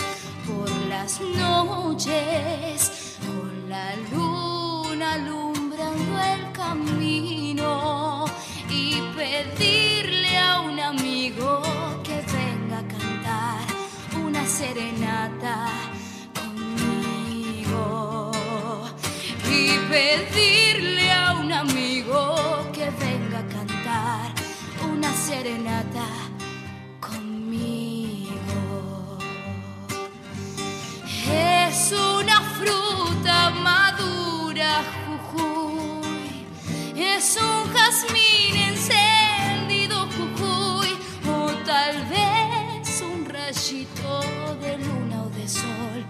por las noches, con la luna alumbrando el camino y pedirle a un amigo que venga a cantar una serenata conmigo. Y pedirle a un amigo que venga a cantar una serenata es un jazmín encendido, Jujuy, o tal vez un rayito de luna o de sol,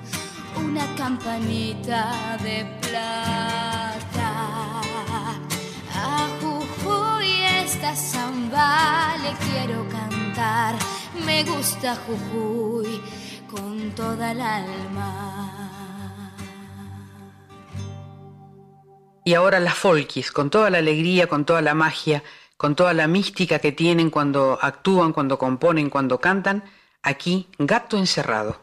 una campanita de plata. A Jujuy esta samba le quiero cantar, me gusta Jujuy con toda el alma. Y ahora las folkis, con toda la alegría, con toda la magia, con toda la mística que tienen cuando actúan, cuando componen, cuando cantan, aquí Gato Encerrado.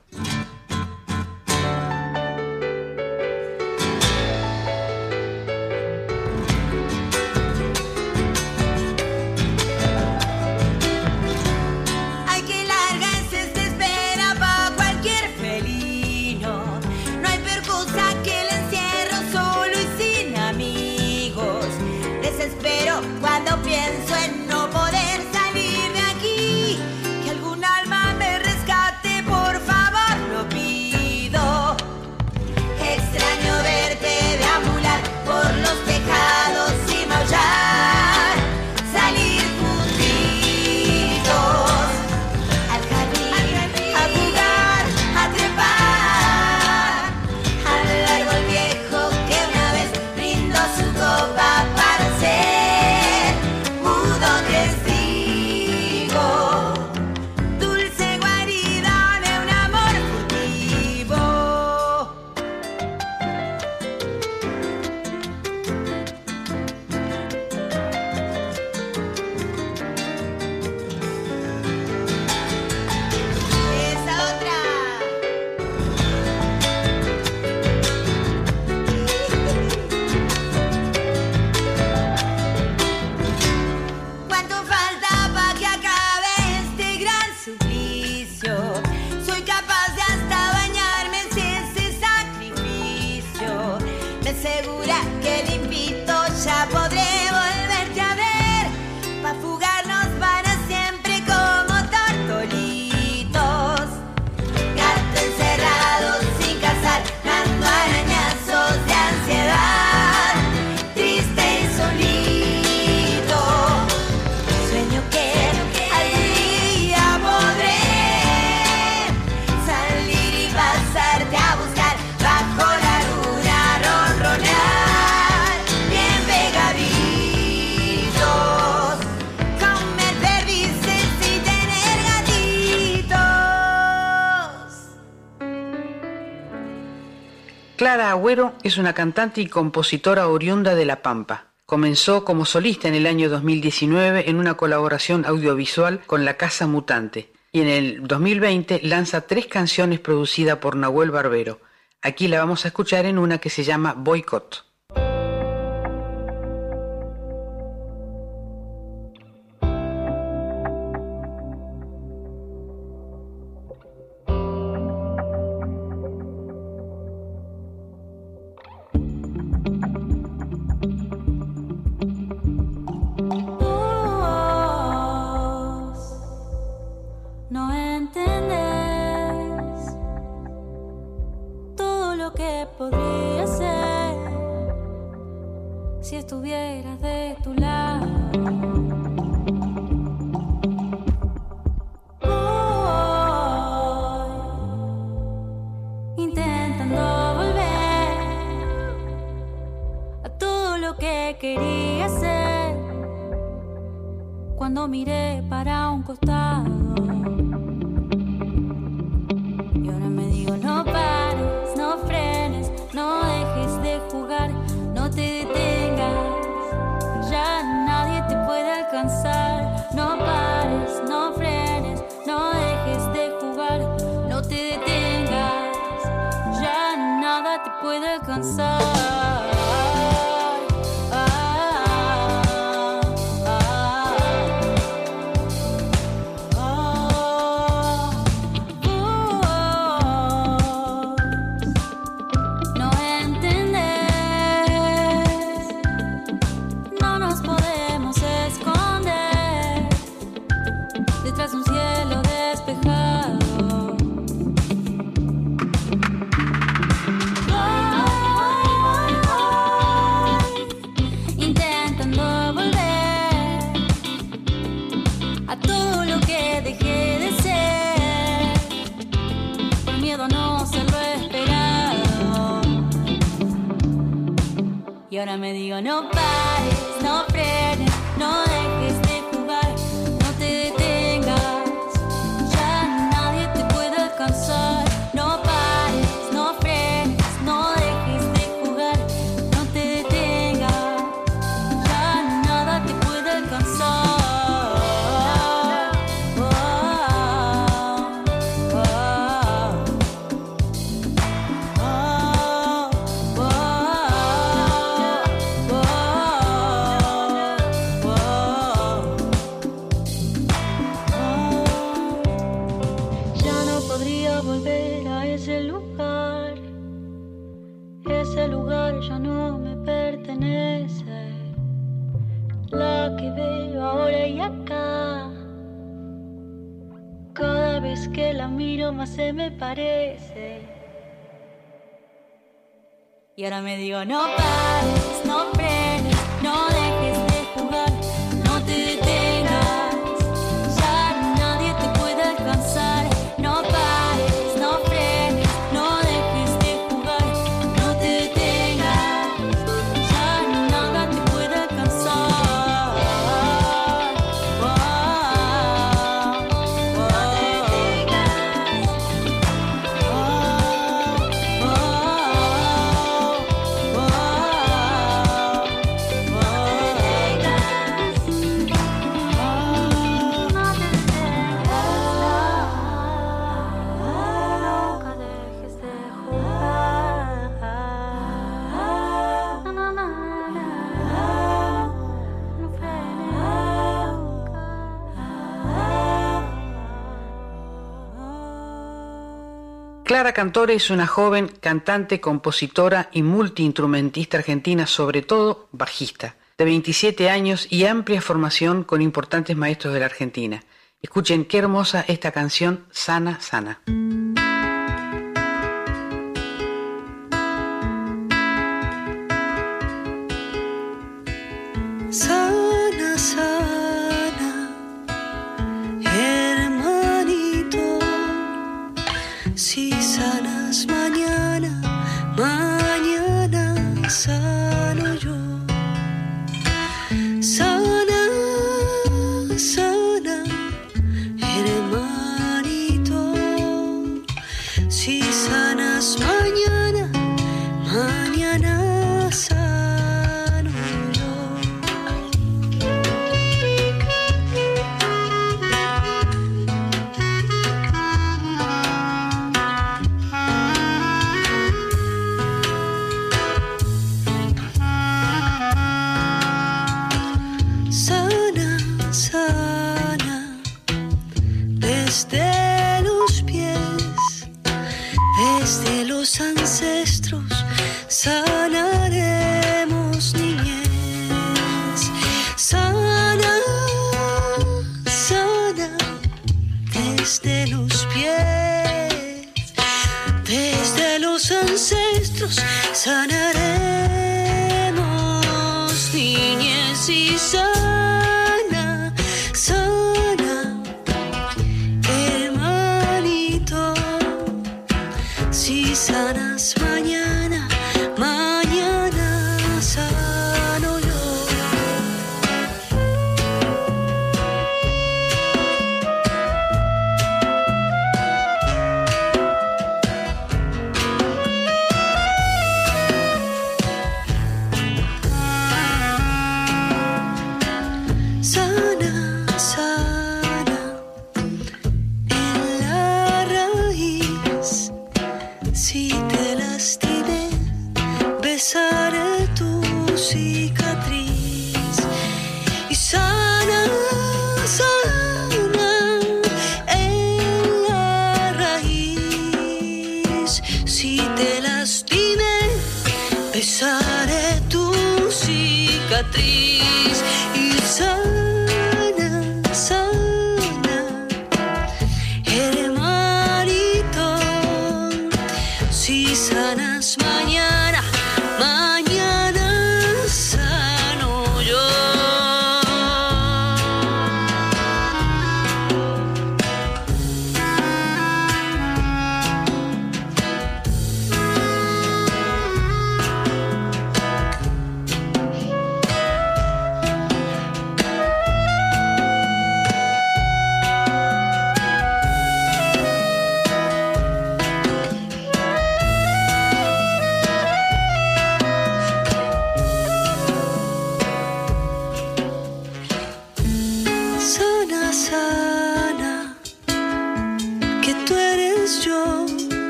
Es una cantante y compositora oriunda de La Pampa. Comenzó como solista en el año 2019 en una colaboración audiovisual con La Casa Mutante y en el 2020 lanza tres canciones producidas por Nahuel Barbero. Aquí la vamos a escuchar en una que se llama Boycott. veo ahora y acá. Cada vez que la miro más se me parece. Y ahora me digo, no pares, no frenes, no dejes. Clara Cantore es una joven cantante, compositora y multiinstrumentista argentina, sobre todo bajista, de 27 años y amplia formación con importantes maestros de la Argentina. Escuchen qué hermosa esta canción Sana Sana. turn it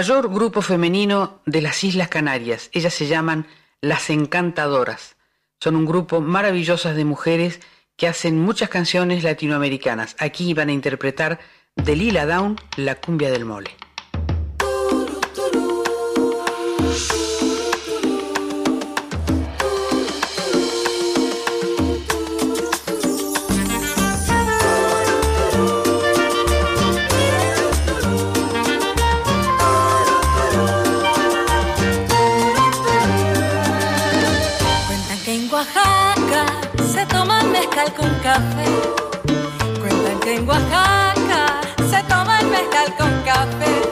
mayor grupo femenino de las Islas Canarias. Ellas se llaman las encantadoras. Son un grupo maravillosas de mujeres que hacen muchas canciones latinoamericanas. Aquí van a interpretar de Lila Down la cumbia del mole. con café. Cuentan que en Oaxaca se toma el mezcal con café.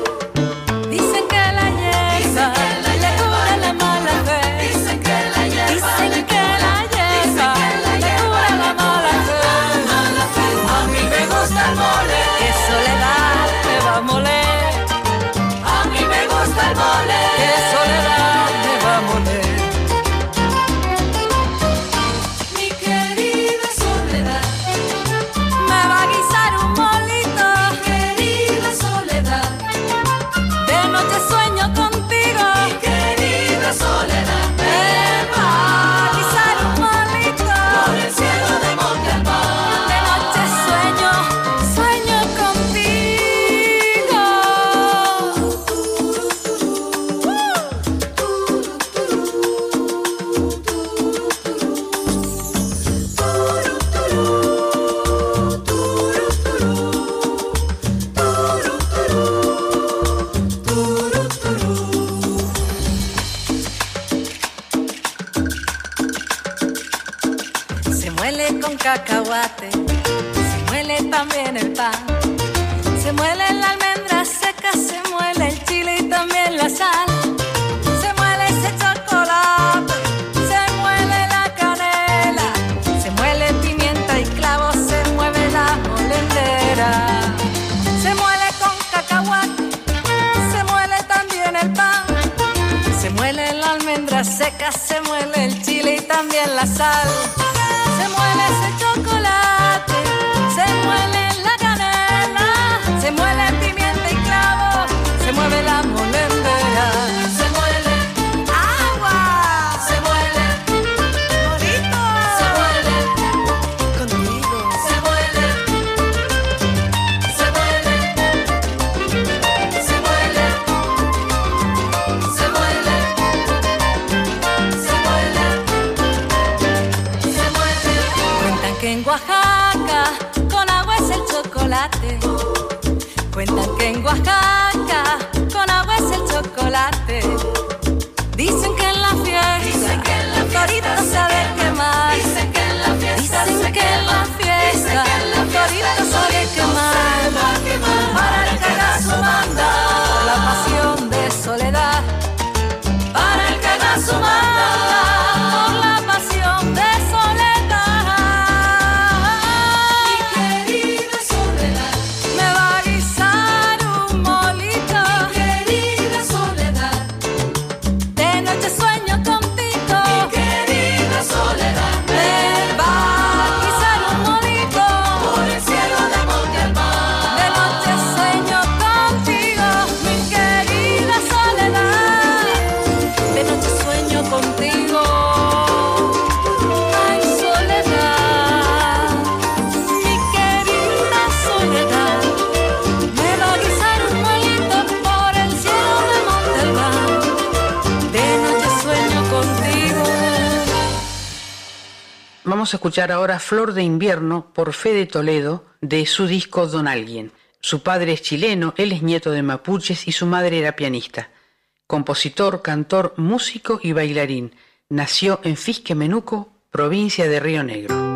escuchar ahora Flor de Invierno por Fede Toledo de su disco Don Alguien. Su padre es chileno, él es nieto de mapuches y su madre era pianista. Compositor, cantor, músico y bailarín. Nació en Fisque Menuco, provincia de Río Negro.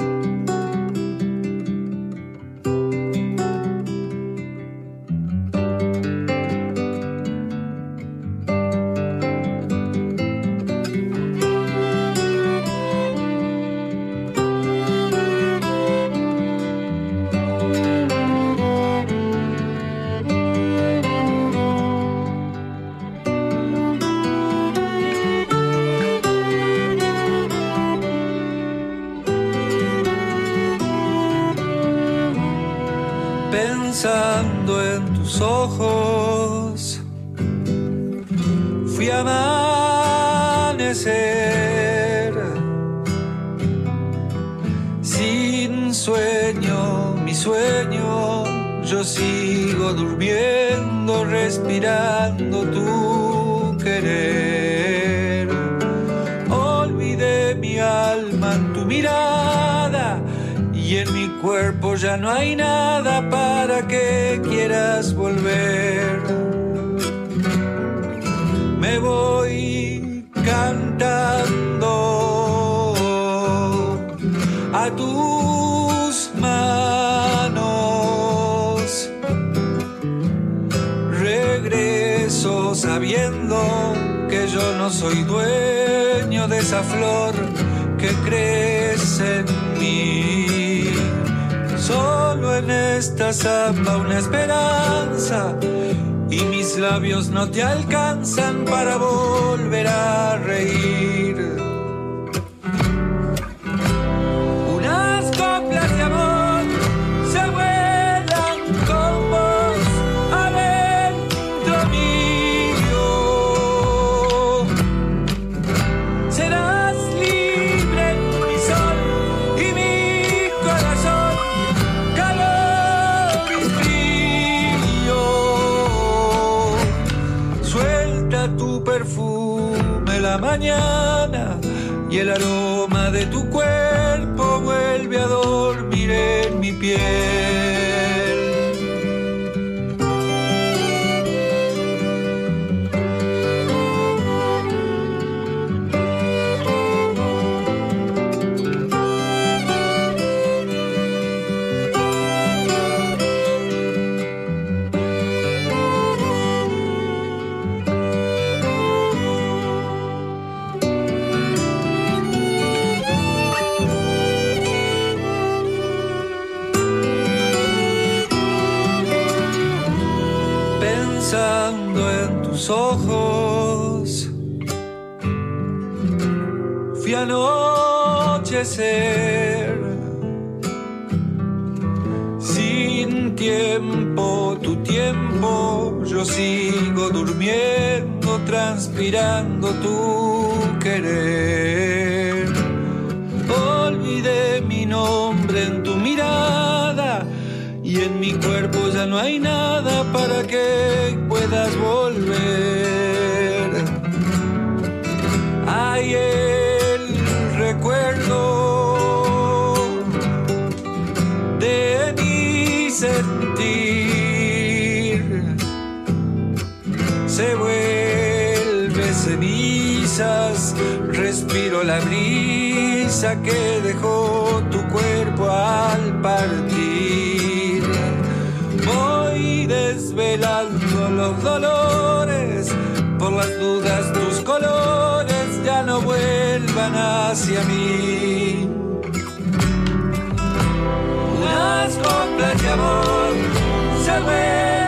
Voy desvelando los dolores por las dudas tus colores ya no vuelvan hacia mí. Las coplas de amor se ven.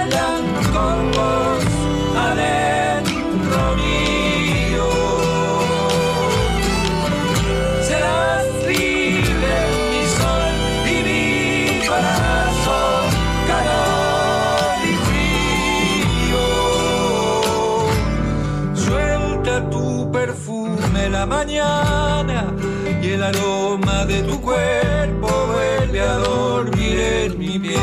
mañana y el aroma de tu cuerpo vuelve a dormir en mi piel.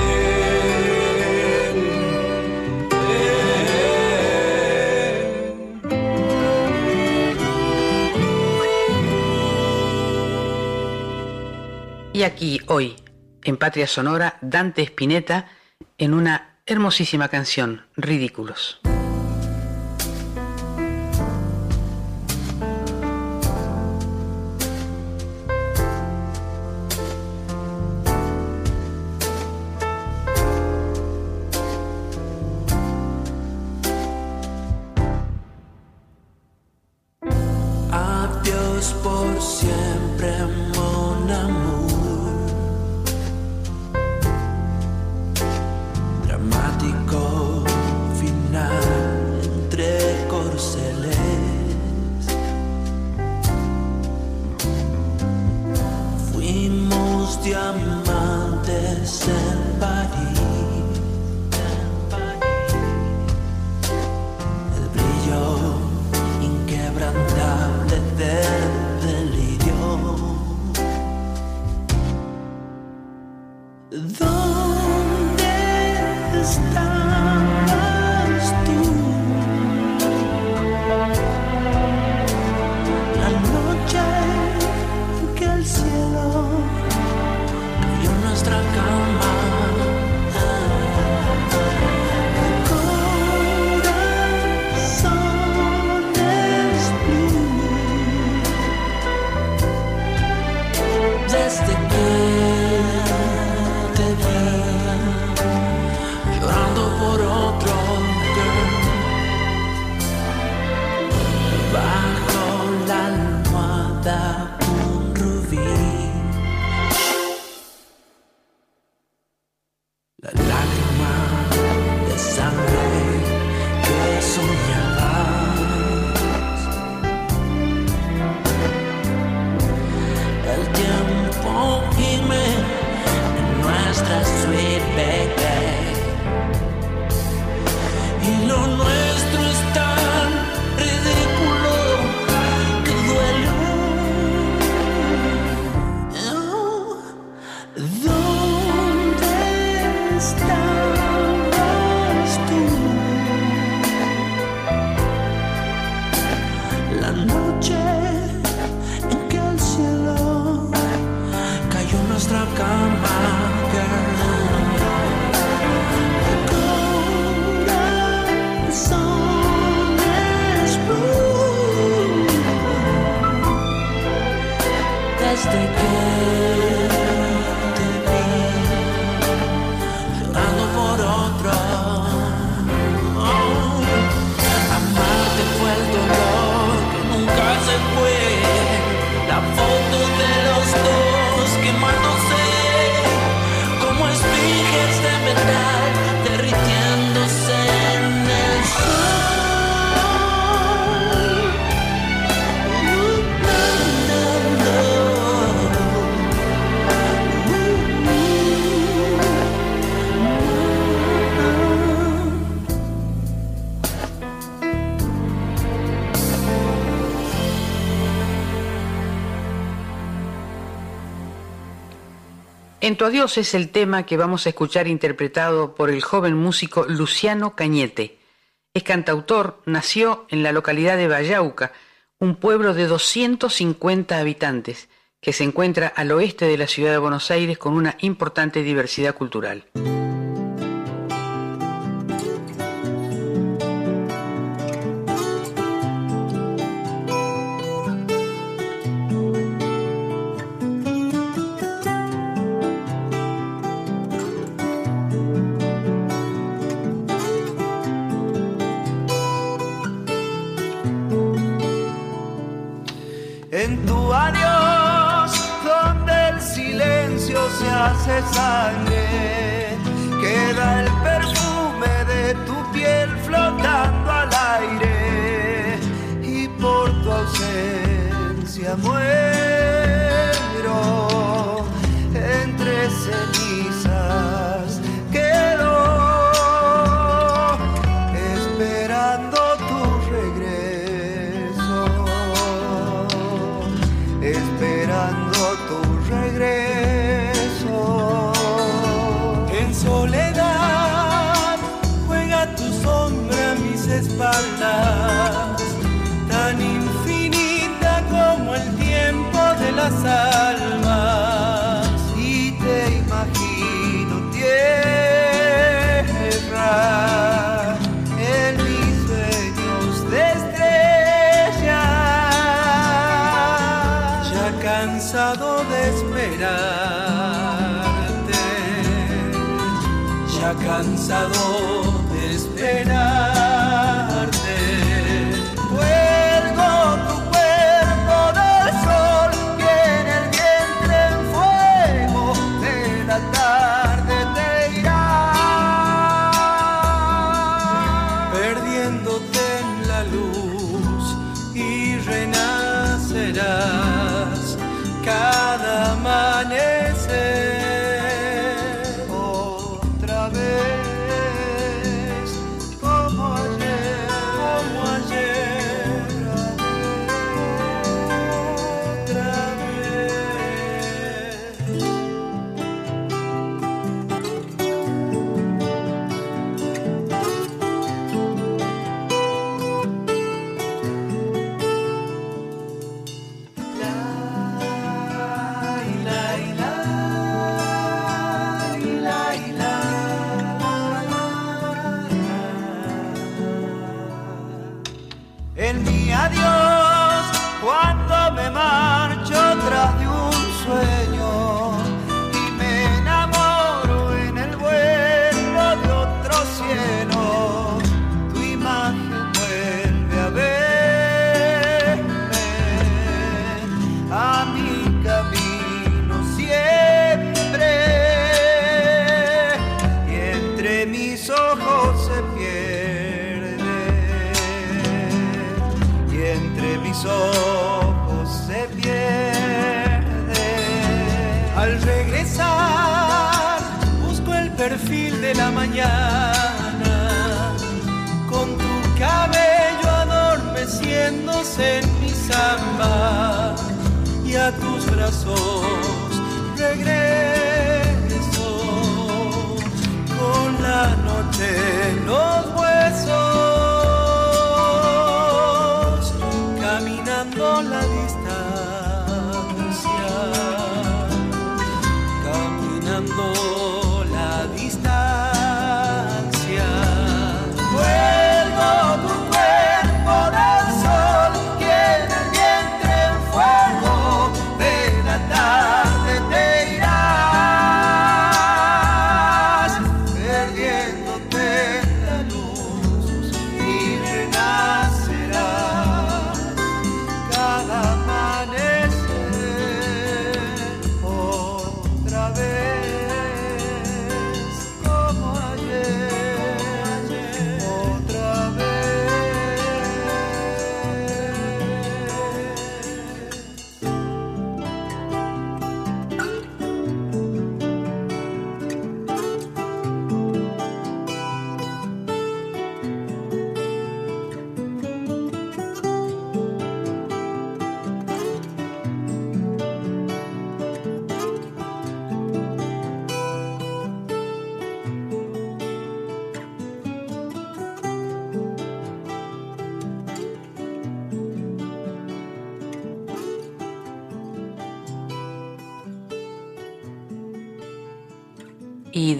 Y aquí hoy, en Patria Sonora, Dante Spinetta en una hermosísima canción, Ridículos. A es el tema que vamos a escuchar interpretado por el joven músico Luciano Cañete. Es cantautor, nació en la localidad de Bayauca, un pueblo de 250 habitantes, que se encuentra al oeste de la ciudad de Buenos Aires con una importante diversidad cultural.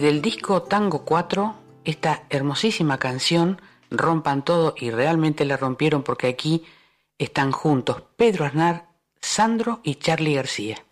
Del disco Tango 4, esta hermosísima canción, Rompan todo, y realmente la rompieron porque aquí están juntos Pedro Aznar, Sandro y Charlie García.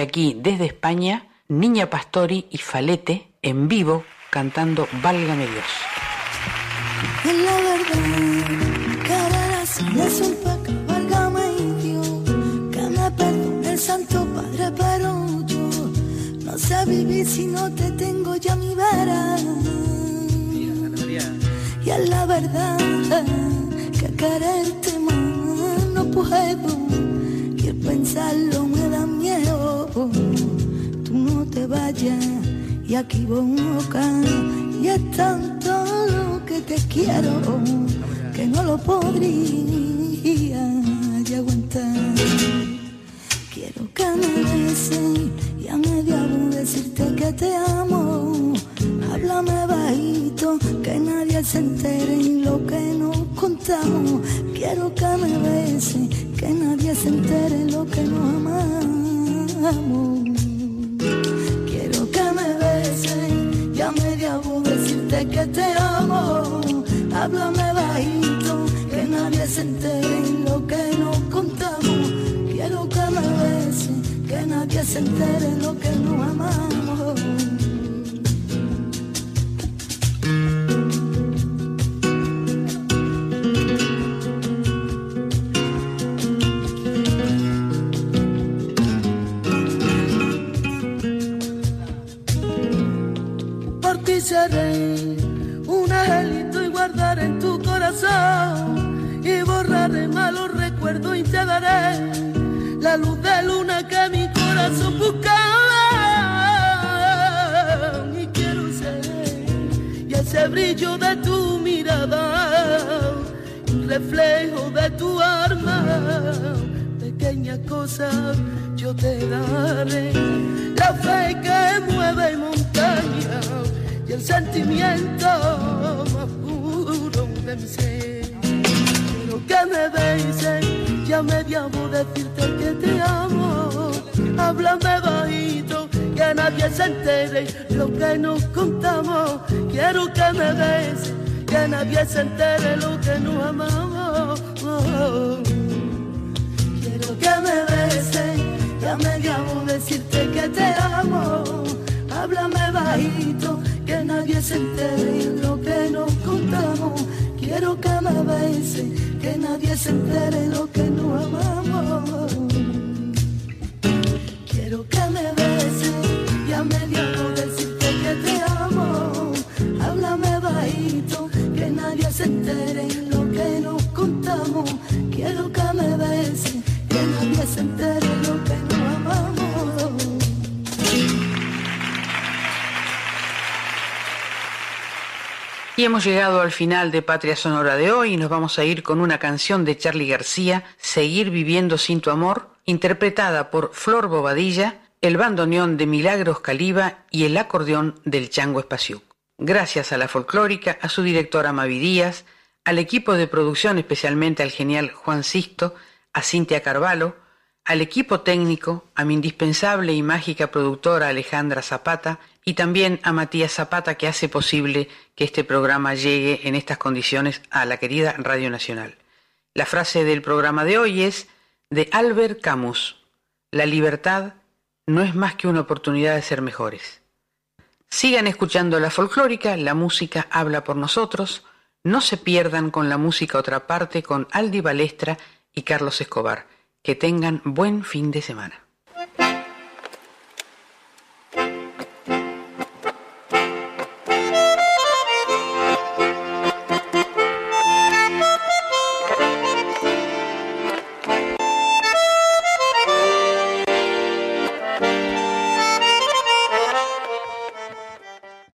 Aquí, desde España, Niña Pastori y Falete en vivo cantando Válgame Dios. La verdad, cara es un pecado, válgame Dios, que me perdone el Santo Padre, pero yo no sé vivir si no te tengo ya mi vera. Y es la verdad, que quererte más no puedo, y el pensarlo y aquí boca y es tanto lo que te quiero que no lo podría ya aguantar. Quiero que me beses y a media voz decirte que te amo. Háblame bajito, que nadie se entere en lo que nos contamos. Quiero que me beses, que nadie se entere en lo que nos amamos. Decirte que te amo. Háblame bajito, que nadie se entere lo que nos contamos. Quiero que me beses, que nadie se entere lo que nos amamos. por ti seré y borraré malos recuerdos y te daré la luz de luna que mi corazón buscaba. Y quiero ser y ese brillo de tu mirada un reflejo de tu alma pequeña cosa yo te daré. La fe que mueve montaña y el sentimiento Quiero que me beses, ya me llamo decirte que te amo. Háblame bajito, que nadie se entere lo que nos contamos. Quiero que me beses, que nadie se entere lo que nos amamos. Quiero que me beses, ya me llamo decirte que te amo. Háblame bajito, que nadie se entere lo que nos contamos. Quiero que me beses, que nadie se entere lo que nos amamos. Quiero que me beses, ya me llamo decirte que te amo. Háblame bajito, que nadie se entere lo que nos contamos. Quiero que me beses, que nadie se entere lo que Y hemos llegado al final de Patria Sonora de hoy y nos vamos a ir con una canción de Charlie García, Seguir viviendo sin tu amor, interpretada por Flor Bobadilla, el bandoneón de Milagros Caliba y el acordeón del Chango Espaciuc. Gracias a la folclórica, a su directora Mavi Díaz, al equipo de producción, especialmente al genial Juan Sisto, a Cintia Carvalho, al equipo técnico, a mi indispensable y mágica productora Alejandra Zapata y también a Matías Zapata que hace posible que este programa llegue en estas condiciones a la querida Radio Nacional. La frase del programa de hoy es de Albert Camus, la libertad no es más que una oportunidad de ser mejores. Sigan escuchando la folclórica, la música habla por nosotros, no se pierdan con la música otra parte con Aldi Balestra y Carlos Escobar. Que tengan buen fin de semana.